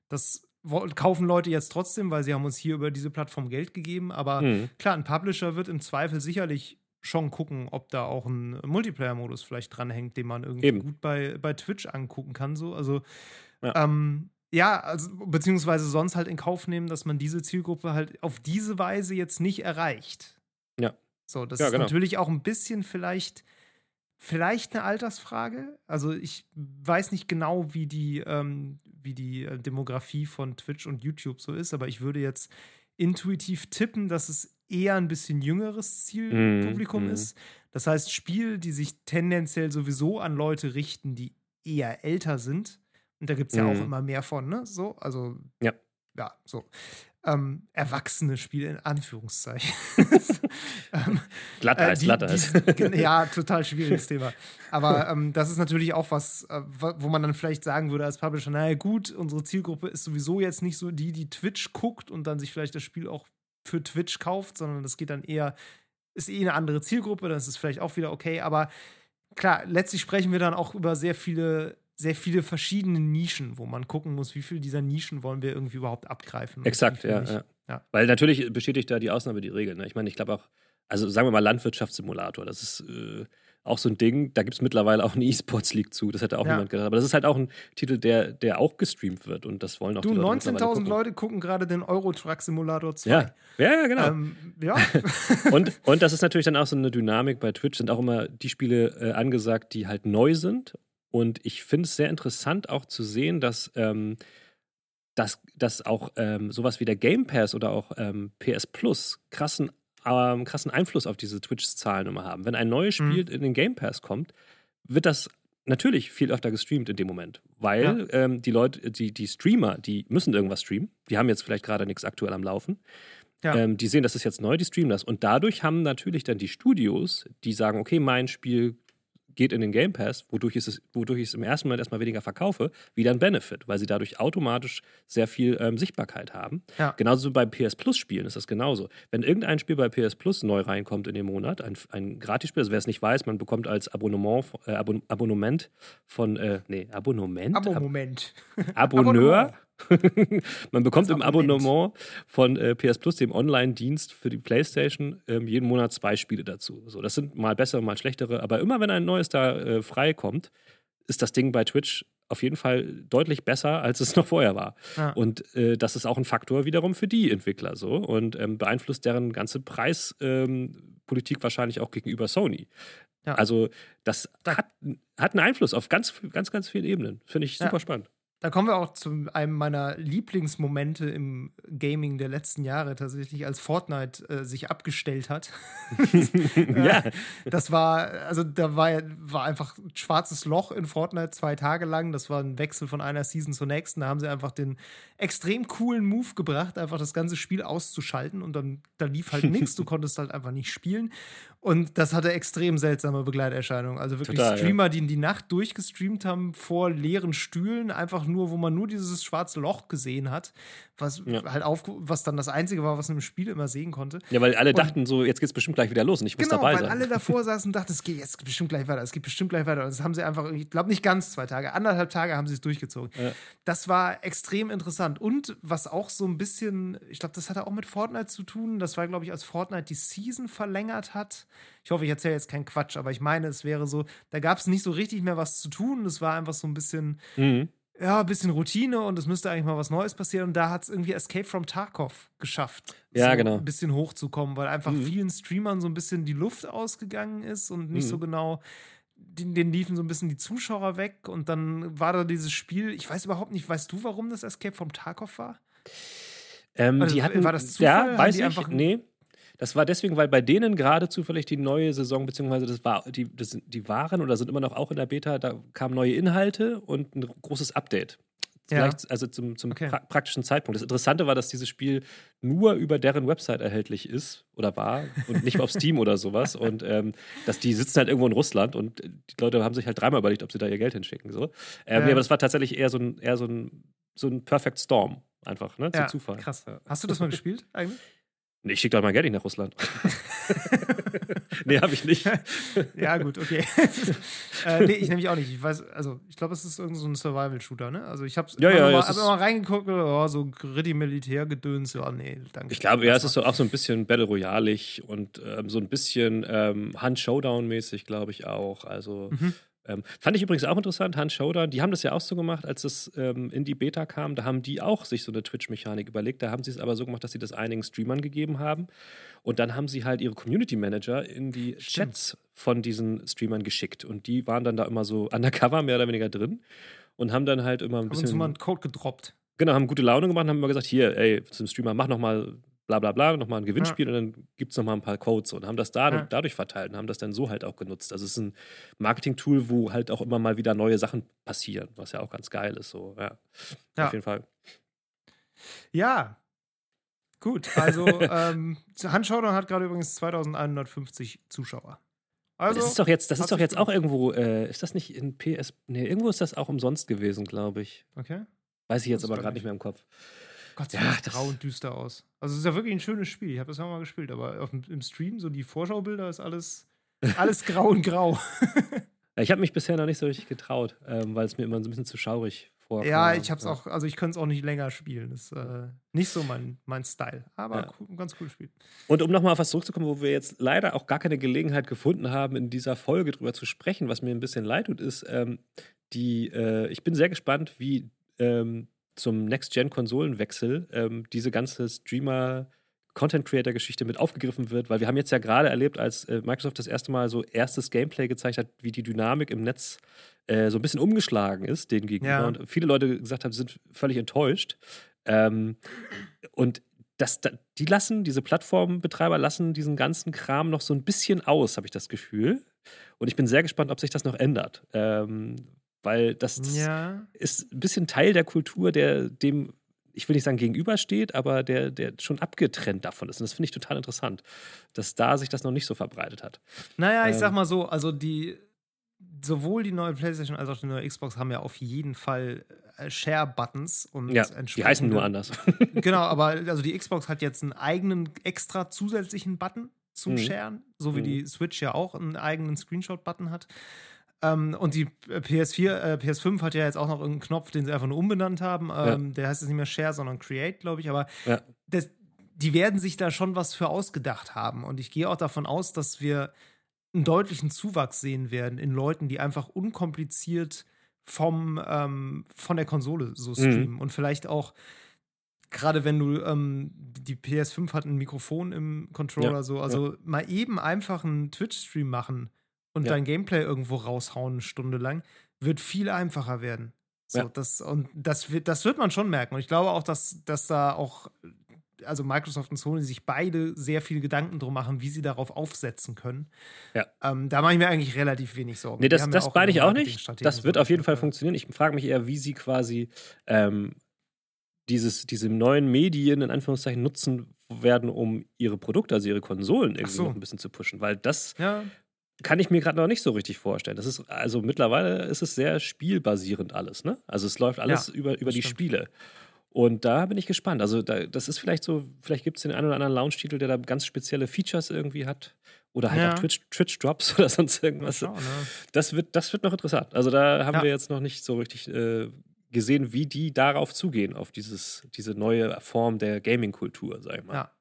das kaufen Leute jetzt trotzdem, weil sie haben uns hier über diese Plattform Geld gegeben. Aber mhm. klar, ein Publisher wird im Zweifel sicherlich schon gucken, ob da auch ein Multiplayer-Modus vielleicht dranhängt, den man irgendwie Eben. gut bei, bei Twitch angucken kann. So. Also ja. Ähm, ja, also, beziehungsweise sonst halt in Kauf nehmen, dass man diese Zielgruppe halt auf diese Weise jetzt nicht erreicht. Ja. So, das ja, ist genau. natürlich auch ein bisschen vielleicht, vielleicht eine Altersfrage. Also ich weiß nicht genau, wie die, ähm, wie die äh, Demografie von Twitch und YouTube so ist, aber ich würde jetzt intuitiv tippen, dass es eher ein bisschen jüngeres Zielpublikum mm, mm. ist. Das heißt, Spiele, die sich tendenziell sowieso an Leute richten, die eher älter sind, und da gibt es ja mhm. auch immer mehr von, ne? So, also. Ja. Ja, so. Ähm, erwachsene Spiele in Anführungszeichen. ähm, Glatteis, äh, Glatteis. ja, total schwieriges Thema. Aber ähm, das ist natürlich auch was, äh, wo man dann vielleicht sagen würde als Publisher, naja gut, unsere Zielgruppe ist sowieso jetzt nicht so die, die Twitch guckt und dann sich vielleicht das Spiel auch für Twitch kauft, sondern das geht dann eher, ist eh eine andere Zielgruppe, dann ist es vielleicht auch wieder okay. Aber klar, letztlich sprechen wir dann auch über sehr viele sehr viele verschiedene Nischen, wo man gucken muss, wie viel dieser Nischen wollen wir irgendwie überhaupt abgreifen. Exakt, ja, ja, ja, Weil natürlich bestätigt da die Ausnahme die Regel. Ne? Ich meine, ich glaube auch, also sagen wir mal Landwirtschaftssimulator, das ist äh, auch so ein Ding, da gibt es mittlerweile auch eine E-Sports League zu, das hätte auch ja. niemand gedacht. Aber das ist halt auch ein Titel, der, der auch gestreamt wird und das wollen auch du, die Leute 19.000 Leute gucken gerade den Euro Truck Simulator 2. Ja, ja, ja genau. Ähm, ja. und, und das ist natürlich dann auch so eine Dynamik bei Twitch, sind auch immer die Spiele äh, angesagt, die halt neu sind und ich finde es sehr interessant auch zu sehen, dass, ähm, dass, dass auch ähm, sowas wie der Game Pass oder auch ähm, PS Plus krassen, ähm, krassen Einfluss auf diese Twitch-Zahlen immer haben. Wenn ein neues mhm. Spiel mhm. in den Game Pass kommt, wird das natürlich viel öfter gestreamt in dem Moment, weil ja. ähm, die Leute, die, die Streamer, die müssen irgendwas streamen. Die haben jetzt vielleicht gerade nichts aktuell am Laufen. Ja. Ähm, die sehen, das ist jetzt neu, die streamen das. Und dadurch haben natürlich dann die Studios, die sagen, okay, mein Spiel geht in den Game Pass, wodurch, es, wodurch ich es im ersten Moment erstmal weniger verkaufe, wieder ein Benefit, weil sie dadurch automatisch sehr viel ähm, Sichtbarkeit haben. Ja. Genauso bei PS Plus Spielen ist das genauso. Wenn irgendein Spiel bei PS Plus neu reinkommt in dem Monat, ein, ein Gratisspiel, also wer es nicht weiß, man bekommt als Abonnement, äh, Abon Abonnement von, äh, nee, Abonnement? Abonnement. Ab Abonneur. Man bekommt im Abonnement von äh, PS Plus, dem Online-Dienst für die PlayStation, ähm, jeden Monat zwei Spiele dazu. So, das sind mal bessere, mal schlechtere, aber immer wenn ein neues da äh, frei kommt, ist das Ding bei Twitch auf jeden Fall deutlich besser, als es noch vorher war. Ja. Und äh, das ist auch ein Faktor wiederum für die Entwickler so und ähm, beeinflusst deren ganze Preispolitik ähm, wahrscheinlich auch gegenüber Sony. Ja. Also das hat, hat einen Einfluss auf ganz, ganz, ganz vielen Ebenen. Finde ich super ja. spannend. Da kommen wir auch zu einem meiner Lieblingsmomente im Gaming der letzten Jahre tatsächlich, als Fortnite äh, sich abgestellt hat. ja. Das war, also da war, war einfach ein schwarzes Loch in Fortnite zwei Tage lang. Das war ein Wechsel von einer Season zur nächsten. Da haben sie einfach den extrem coolen Move gebracht, einfach das ganze Spiel auszuschalten und dann da lief halt nichts. Du konntest halt einfach nicht spielen. Und das hatte extrem seltsame Begleiterscheinungen. Also wirklich Total, Streamer, ja. die in die Nacht durchgestreamt haben vor leeren Stühlen, einfach nur, wo man nur dieses schwarze Loch gesehen hat, was ja. halt auf, was dann das Einzige war, was man im Spiel immer sehen konnte. Ja, weil alle und, dachten so, jetzt geht's bestimmt gleich wieder los und ich muss genau, dabei sein. weil alle davor saßen und dachten, es geht jetzt bestimmt gleich weiter, es geht bestimmt gleich weiter. Und das haben sie einfach, ich glaube nicht ganz zwei Tage, anderthalb Tage haben sie es durchgezogen. Ja. Das war extrem interessant. Und was auch so ein bisschen, ich glaube, das hatte auch mit Fortnite zu tun. Das war, glaube ich, als Fortnite die Season verlängert hat. Ich hoffe, ich erzähle jetzt keinen Quatsch, aber ich meine, es wäre so, da gab es nicht so richtig mehr was zu tun. Es war einfach so ein bisschen. Mhm ja, ein bisschen Routine und es müsste eigentlich mal was Neues passieren. Und da hat es irgendwie Escape from Tarkov geschafft, ja, so genau. ein bisschen hochzukommen, weil einfach mhm. vielen Streamern so ein bisschen die Luft ausgegangen ist und nicht mhm. so genau. Den, den, liefen so ein bisschen die Zuschauer weg und dann war da dieses Spiel. Ich weiß überhaupt nicht, weißt du, warum das Escape from Tarkov war? Ähm, also, die hatten, war das Zufall? Ja, weiß ich. Einfach nee, das war deswegen, weil bei denen gerade zufällig die neue Saison, beziehungsweise das war, die, das, die waren oder sind immer noch auch in der Beta, da kamen neue Inhalte und ein großes Update. Ja. also zum, zum okay. pra praktischen Zeitpunkt. Das Interessante war, dass dieses Spiel nur über deren Website erhältlich ist oder war und nicht auf Steam oder sowas. Und ähm, dass die sitzen halt irgendwo in Russland und die Leute haben sich halt dreimal überlegt, ob sie da ihr Geld hinschicken. So. Ähm, ja. Nee, aber das war tatsächlich eher so ein, eher so ein, so ein Perfect Storm, einfach, ne? Ja, Zu Zufall. Krass. Hast du das mal gespielt eigentlich? Nee, ich schicke doch mein Geld nicht nach Russland. nee, habe ich nicht. ja, gut, okay. äh, nee, ich nämlich auch nicht. Ich weiß, also ich glaube, es ist irgend so ein Survival-Shooter, ne? Also ich habe ja, ja, mal, hab mal reingeguckt, oh, so gritty Militärgedöns, ja, nee, danke. Ich glaube, ja, es ist so auch so ein bisschen Battle Royale-ig und ähm, so ein bisschen ähm, Hand-Showdown-mäßig, glaube ich auch. Also mhm. Ähm, fand ich übrigens auch interessant, Hans Showdown, die haben das ja auch so gemacht, als es ähm, in die Beta kam, da haben die auch sich so eine Twitch-Mechanik überlegt, da haben sie es aber so gemacht, dass sie das einigen Streamern gegeben haben. Und dann haben sie halt ihre Community Manager in die Stimmt. Chats von diesen Streamern geschickt. Und die waren dann da immer so undercover mehr oder weniger drin. Und haben dann halt immer ein bisschen... Haben uns mal einen Code gedroppt. Genau, haben gute Laune gemacht und haben immer gesagt, hier, ey, zum Streamer, mach noch mal bla bla bla, nochmal ein Gewinnspiel ja. und dann gibt es nochmal ein paar Codes und haben das da, ja. dadurch verteilt und haben das dann so halt auch genutzt. Also es ist ein Marketing-Tool, wo halt auch immer mal wieder neue Sachen passieren, was ja auch ganz geil ist. So, ja. ja. Auf jeden Fall. Ja. Gut, also ähm, Handshowdown hat gerade übrigens 2150 Zuschauer. Also, das ist doch jetzt, das ist doch jetzt auch irgendwo, äh, ist das nicht in PS, nee, irgendwo ist das auch umsonst gewesen, glaube ich. Okay. Weiß ich jetzt aber gerade nicht mehr im Kopf. Gott, sieht ja, das grau und düster aus. Also es ist ja wirklich ein schönes Spiel. Ich habe das ja mal gespielt, aber dem, im Stream, so die Vorschaubilder, ist alles, alles grau und grau. ich habe mich bisher noch nicht so richtig getraut, ähm, weil es mir immer so ein bisschen zu schaurig vorkam. Ja, ich habe es ja. auch, also ich könnte es auch nicht länger spielen. Das ist äh, nicht so mein, mein Style, aber ja. cool, ein ganz cooles Spiel. Und um nochmal auf was zurückzukommen, wo wir jetzt leider auch gar keine Gelegenheit gefunden haben, in dieser Folge drüber zu sprechen, was mir ein bisschen leid tut, ist, ähm, die, äh, ich bin sehr gespannt, wie ähm, zum Next-Gen-Konsolenwechsel ähm, diese ganze Streamer- Content-Creator-Geschichte mit aufgegriffen wird, weil wir haben jetzt ja gerade erlebt, als äh, Microsoft das erste Mal so erstes Gameplay gezeigt hat, wie die Dynamik im Netz äh, so ein bisschen umgeschlagen ist, denen gegenüber. Ja. Und viele Leute gesagt haben, sie sind völlig enttäuscht. Ähm, und das, die lassen, diese Plattformbetreiber lassen diesen ganzen Kram noch so ein bisschen aus, habe ich das Gefühl. Und ich bin sehr gespannt, ob sich das noch ändert. Ähm, weil das, das ja. ist ein bisschen Teil der Kultur, der dem, ich will nicht sagen gegenübersteht, aber der, der schon abgetrennt davon ist. Und das finde ich total interessant, dass da sich das noch nicht so verbreitet hat. Naja, ich ähm, sag mal so, also die, sowohl die neue PlayStation als auch die neue Xbox haben ja auf jeden Fall äh, Share-Buttons und ja, die heißen nur anders. genau, aber also die Xbox hat jetzt einen eigenen extra zusätzlichen Button zum mhm. Sharen, so wie mhm. die Switch ja auch einen eigenen Screenshot-Button hat. Ähm, und die PS4, äh, PS5 hat ja jetzt auch noch irgendeinen Knopf, den sie einfach nur umbenannt haben. Ähm, ja. Der heißt jetzt nicht mehr Share, sondern Create, glaube ich. Aber ja. das, die werden sich da schon was für ausgedacht haben. Und ich gehe auch davon aus, dass wir einen deutlichen Zuwachs sehen werden in Leuten, die einfach unkompliziert vom, ähm, von der Konsole so mhm. streamen. Mhm. Und vielleicht auch, gerade wenn du, ähm, die PS5 hat ein Mikrofon im Controller, ja. so, also mal eben einfach einen Twitch-Stream machen und ja. dein Gameplay irgendwo raushauen, eine Stunde lang, wird viel einfacher werden. So, ja. das, und das wird, das wird man schon merken. Und ich glaube auch, dass, dass da auch, also Microsoft und Sony sich beide sehr viel Gedanken drum machen, wie sie darauf aufsetzen können. Ja. Ähm, da mache ich mir eigentlich relativ wenig Sorgen. Nee, das, das ja meine ich auch nicht. Das wird auf jeden Fall funktionieren. Ich frage mich eher, wie sie quasi ähm, dieses, diese neuen Medien in Anführungszeichen nutzen werden, um ihre Produkte, also ihre Konsolen irgendwie so. noch ein bisschen zu pushen. Weil das ja kann ich mir gerade noch nicht so richtig vorstellen. Das ist, also mittlerweile ist es sehr spielbasierend alles, ne? Also es läuft alles ja, über, über die Spiele. Und da bin ich gespannt. Also, da, das ist vielleicht so, vielleicht gibt es den einen oder anderen Launch-Titel, der da ganz spezielle Features irgendwie hat. Oder halt ja. auch Twitch, Twitch Drops oder sonst irgendwas. Schauen, ne? das, wird, das wird noch interessant. Also, da haben ja. wir jetzt noch nicht so richtig äh, gesehen, wie die darauf zugehen, auf dieses, diese neue Form der Gaming-Kultur, sag ich mal. Ja.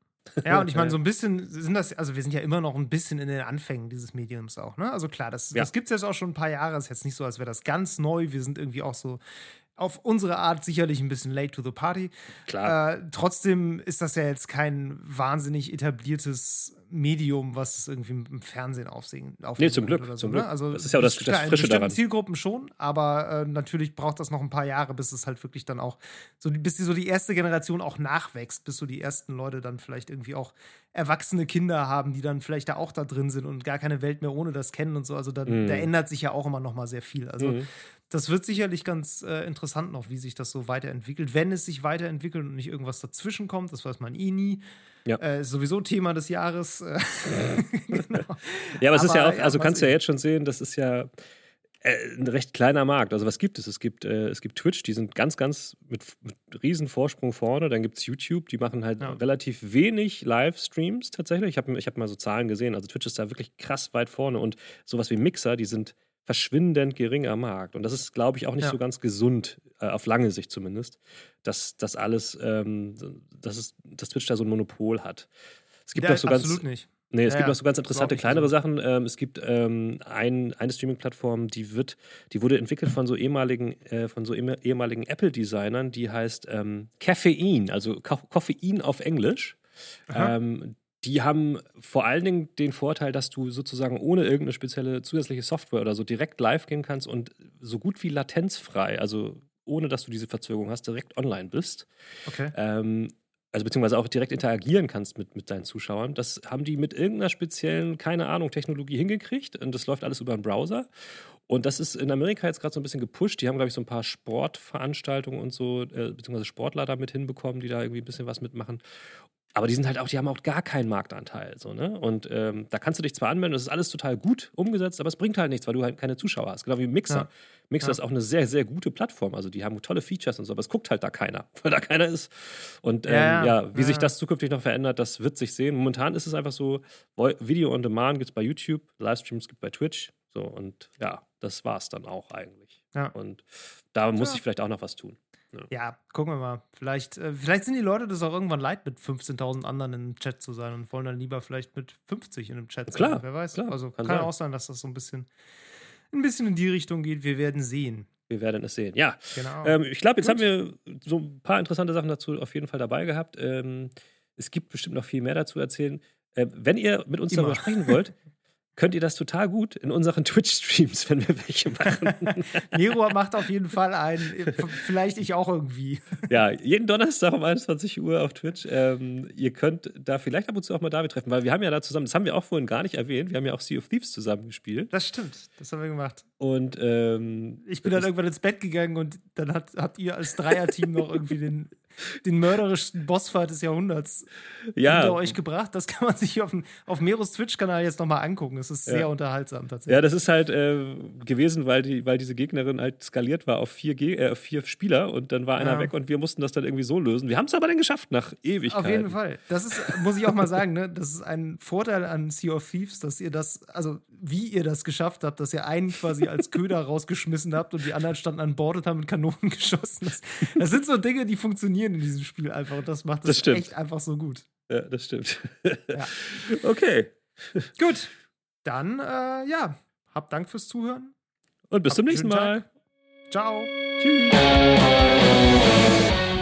Ja, und ich meine, so ein bisschen sind das, also wir sind ja immer noch ein bisschen in den Anfängen dieses Mediums auch, ne? Also klar, das, ja. das gibt es jetzt auch schon ein paar Jahre. Es ist jetzt nicht so, als wäre das ganz neu. Wir sind irgendwie auch so auf unsere Art sicherlich ein bisschen late to the party. Klar. Äh, trotzdem ist das ja jetzt kein wahnsinnig etabliertes Medium, was es irgendwie im Fernsehen aufsehen. Nee, zum Glück. So, zum Glück. Ne? Also das ist ja auch das, das Frische daran. Zielgruppen schon, aber äh, natürlich braucht das noch ein paar Jahre, bis es halt wirklich dann auch, so, bis die, so die erste Generation auch nachwächst, bis so die ersten Leute dann vielleicht irgendwie auch erwachsene Kinder haben, die dann vielleicht da auch da drin sind und gar keine Welt mehr ohne das kennen und so. Also da, mhm. da ändert sich ja auch immer noch mal sehr viel. Also mhm das wird sicherlich ganz äh, interessant noch, wie sich das so weiterentwickelt. Wenn es sich weiterentwickelt und nicht irgendwas dazwischen kommt, das weiß man eh nie. Ja. Äh, sowieso Thema des Jahres. Äh, genau. Ja, aber es ist ja auch, also ja, kannst du ja jetzt schon sehen, das ist ja äh, ein recht kleiner Markt. Also was gibt es? Es gibt, äh, es gibt Twitch, die sind ganz, ganz mit, mit riesen Vorsprung vorne. Dann gibt es YouTube, die machen halt ja. relativ wenig Livestreams tatsächlich. Ich habe ich hab mal so Zahlen gesehen. Also Twitch ist da wirklich krass weit vorne. Und sowas wie Mixer, die sind verschwindend geringer Markt. Und das ist, glaube ich, auch nicht ja. so ganz gesund, äh, auf lange Sicht zumindest, dass das alles, ähm, dass, es, dass Twitch da so ein Monopol hat. Es gibt ja, so absolut ganz, nicht. Nee, es ja, gibt noch so ganz interessante kleinere so. Sachen. Ähm, es gibt ähm, ein, eine Streaming-Plattform, die wird, die wurde entwickelt von so ehemaligen, äh, von so ehemaligen Apple-Designern, die heißt ähm, Caffeine, also Koffein auf Englisch. Ähm, die haben vor allen Dingen den Vorteil, dass du sozusagen ohne irgendeine spezielle zusätzliche Software oder so direkt live gehen kannst und so gut wie latenzfrei, also ohne dass du diese Verzögerung hast, direkt online bist. Okay. Ähm, also beziehungsweise auch direkt interagieren kannst mit, mit deinen Zuschauern. Das haben die mit irgendeiner speziellen, keine Ahnung, Technologie hingekriegt und das läuft alles über einen Browser. Und das ist in Amerika jetzt gerade so ein bisschen gepusht. Die haben, glaube ich, so ein paar Sportveranstaltungen und so, äh, beziehungsweise Sportler damit hinbekommen, die da irgendwie ein bisschen was mitmachen. Aber die sind halt auch, die haben auch gar keinen Marktanteil. So, ne? Und ähm, da kannst du dich zwar anmelden, das ist alles total gut umgesetzt, aber es bringt halt nichts, weil du halt keine Zuschauer hast. Genau wie Mixer. Ja. Mixer ja. ist auch eine sehr, sehr gute Plattform. Also die haben tolle Features und so, aber es guckt halt da keiner, weil da keiner ist. Und ähm, ja, ja, wie sich das zukünftig noch verändert, das wird sich sehen. Momentan ist es einfach so: Video on Demand gibt es bei YouTube, Livestreams gibt es bei Twitch. So, und ja, das war es dann auch eigentlich. Und da muss ich vielleicht auch noch was tun. Ja. ja, gucken wir mal. Vielleicht, äh, vielleicht sind die Leute das auch irgendwann leid, mit 15.000 anderen im Chat zu sein und wollen dann lieber vielleicht mit 50 in einem Chat sein. Klar, wer weiß. Klar, also kann, kann auch sein, dass das so ein bisschen, ein bisschen in die Richtung geht. Wir werden sehen. Wir werden es sehen. Ja, genau. Ähm, ich glaube, jetzt Gut. haben wir so ein paar interessante Sachen dazu auf jeden Fall dabei gehabt. Ähm, es gibt bestimmt noch viel mehr dazu erzählen. Äh, wenn ihr mit uns Immer. darüber sprechen wollt, könnt ihr das total gut in unseren Twitch-Streams, wenn wir welche machen. Nero macht auf jeden Fall einen, vielleicht ich auch irgendwie. Ja, jeden Donnerstag um 21 Uhr auf Twitch. Ähm, ihr könnt da vielleicht ab und zu auch mal David treffen, weil wir haben ja da zusammen, das haben wir auch vorhin gar nicht erwähnt, wir haben ja auch Sea of Thieves zusammen gespielt. Das stimmt, das haben wir gemacht. Und ähm, ich bin dann irgendwann ins Bett gegangen und dann hat, habt ihr als Dreierteam noch irgendwie den den mörderischsten Bossfight des Jahrhunderts ja. hinter euch gebracht. Das kann man sich auf, auf Meros Twitch-Kanal jetzt nochmal angucken. Es ist sehr ja. unterhaltsam tatsächlich. Ja, das ist halt äh, gewesen, weil, die, weil diese Gegnerin halt skaliert war auf vier, Ge äh, vier Spieler und dann war einer ja. weg und wir mussten das dann irgendwie so lösen. Wir haben es aber dann geschafft nach Ewigkeit. Auf jeden Fall. Das ist, muss ich auch mal sagen, ne? das ist ein Vorteil an Sea of Thieves, dass ihr das, also wie ihr das geschafft habt, dass ihr einen quasi als Köder rausgeschmissen habt und die anderen standen an Bord und haben mit Kanonen geschossen. Das, das sind so Dinge, die funktionieren in diesem Spiel einfach und das macht es echt einfach so gut. Ja, das stimmt. Ja. Okay. Gut. Dann, äh, ja, habt Dank fürs Zuhören. Und bis habt zum nächsten Mal. Tag. Ciao. Tschüss.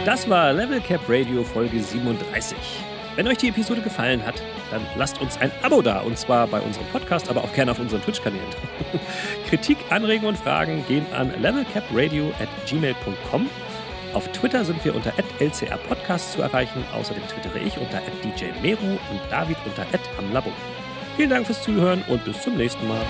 Das war Level Cap Radio Folge 37. Wenn euch die Episode gefallen hat, dann lasst uns ein Abo da. Und zwar bei unserem Podcast, aber auch gerne auf unseren Twitch-Kanälen. Kritik, Anregungen und Fragen gehen an levelcapradio at gmail.com. Auf Twitter sind wir unter lcrpodcast zu erreichen. Außerdem twittere ich unter djmeru und David unter hamlabum. Vielen Dank fürs Zuhören und bis zum nächsten Mal.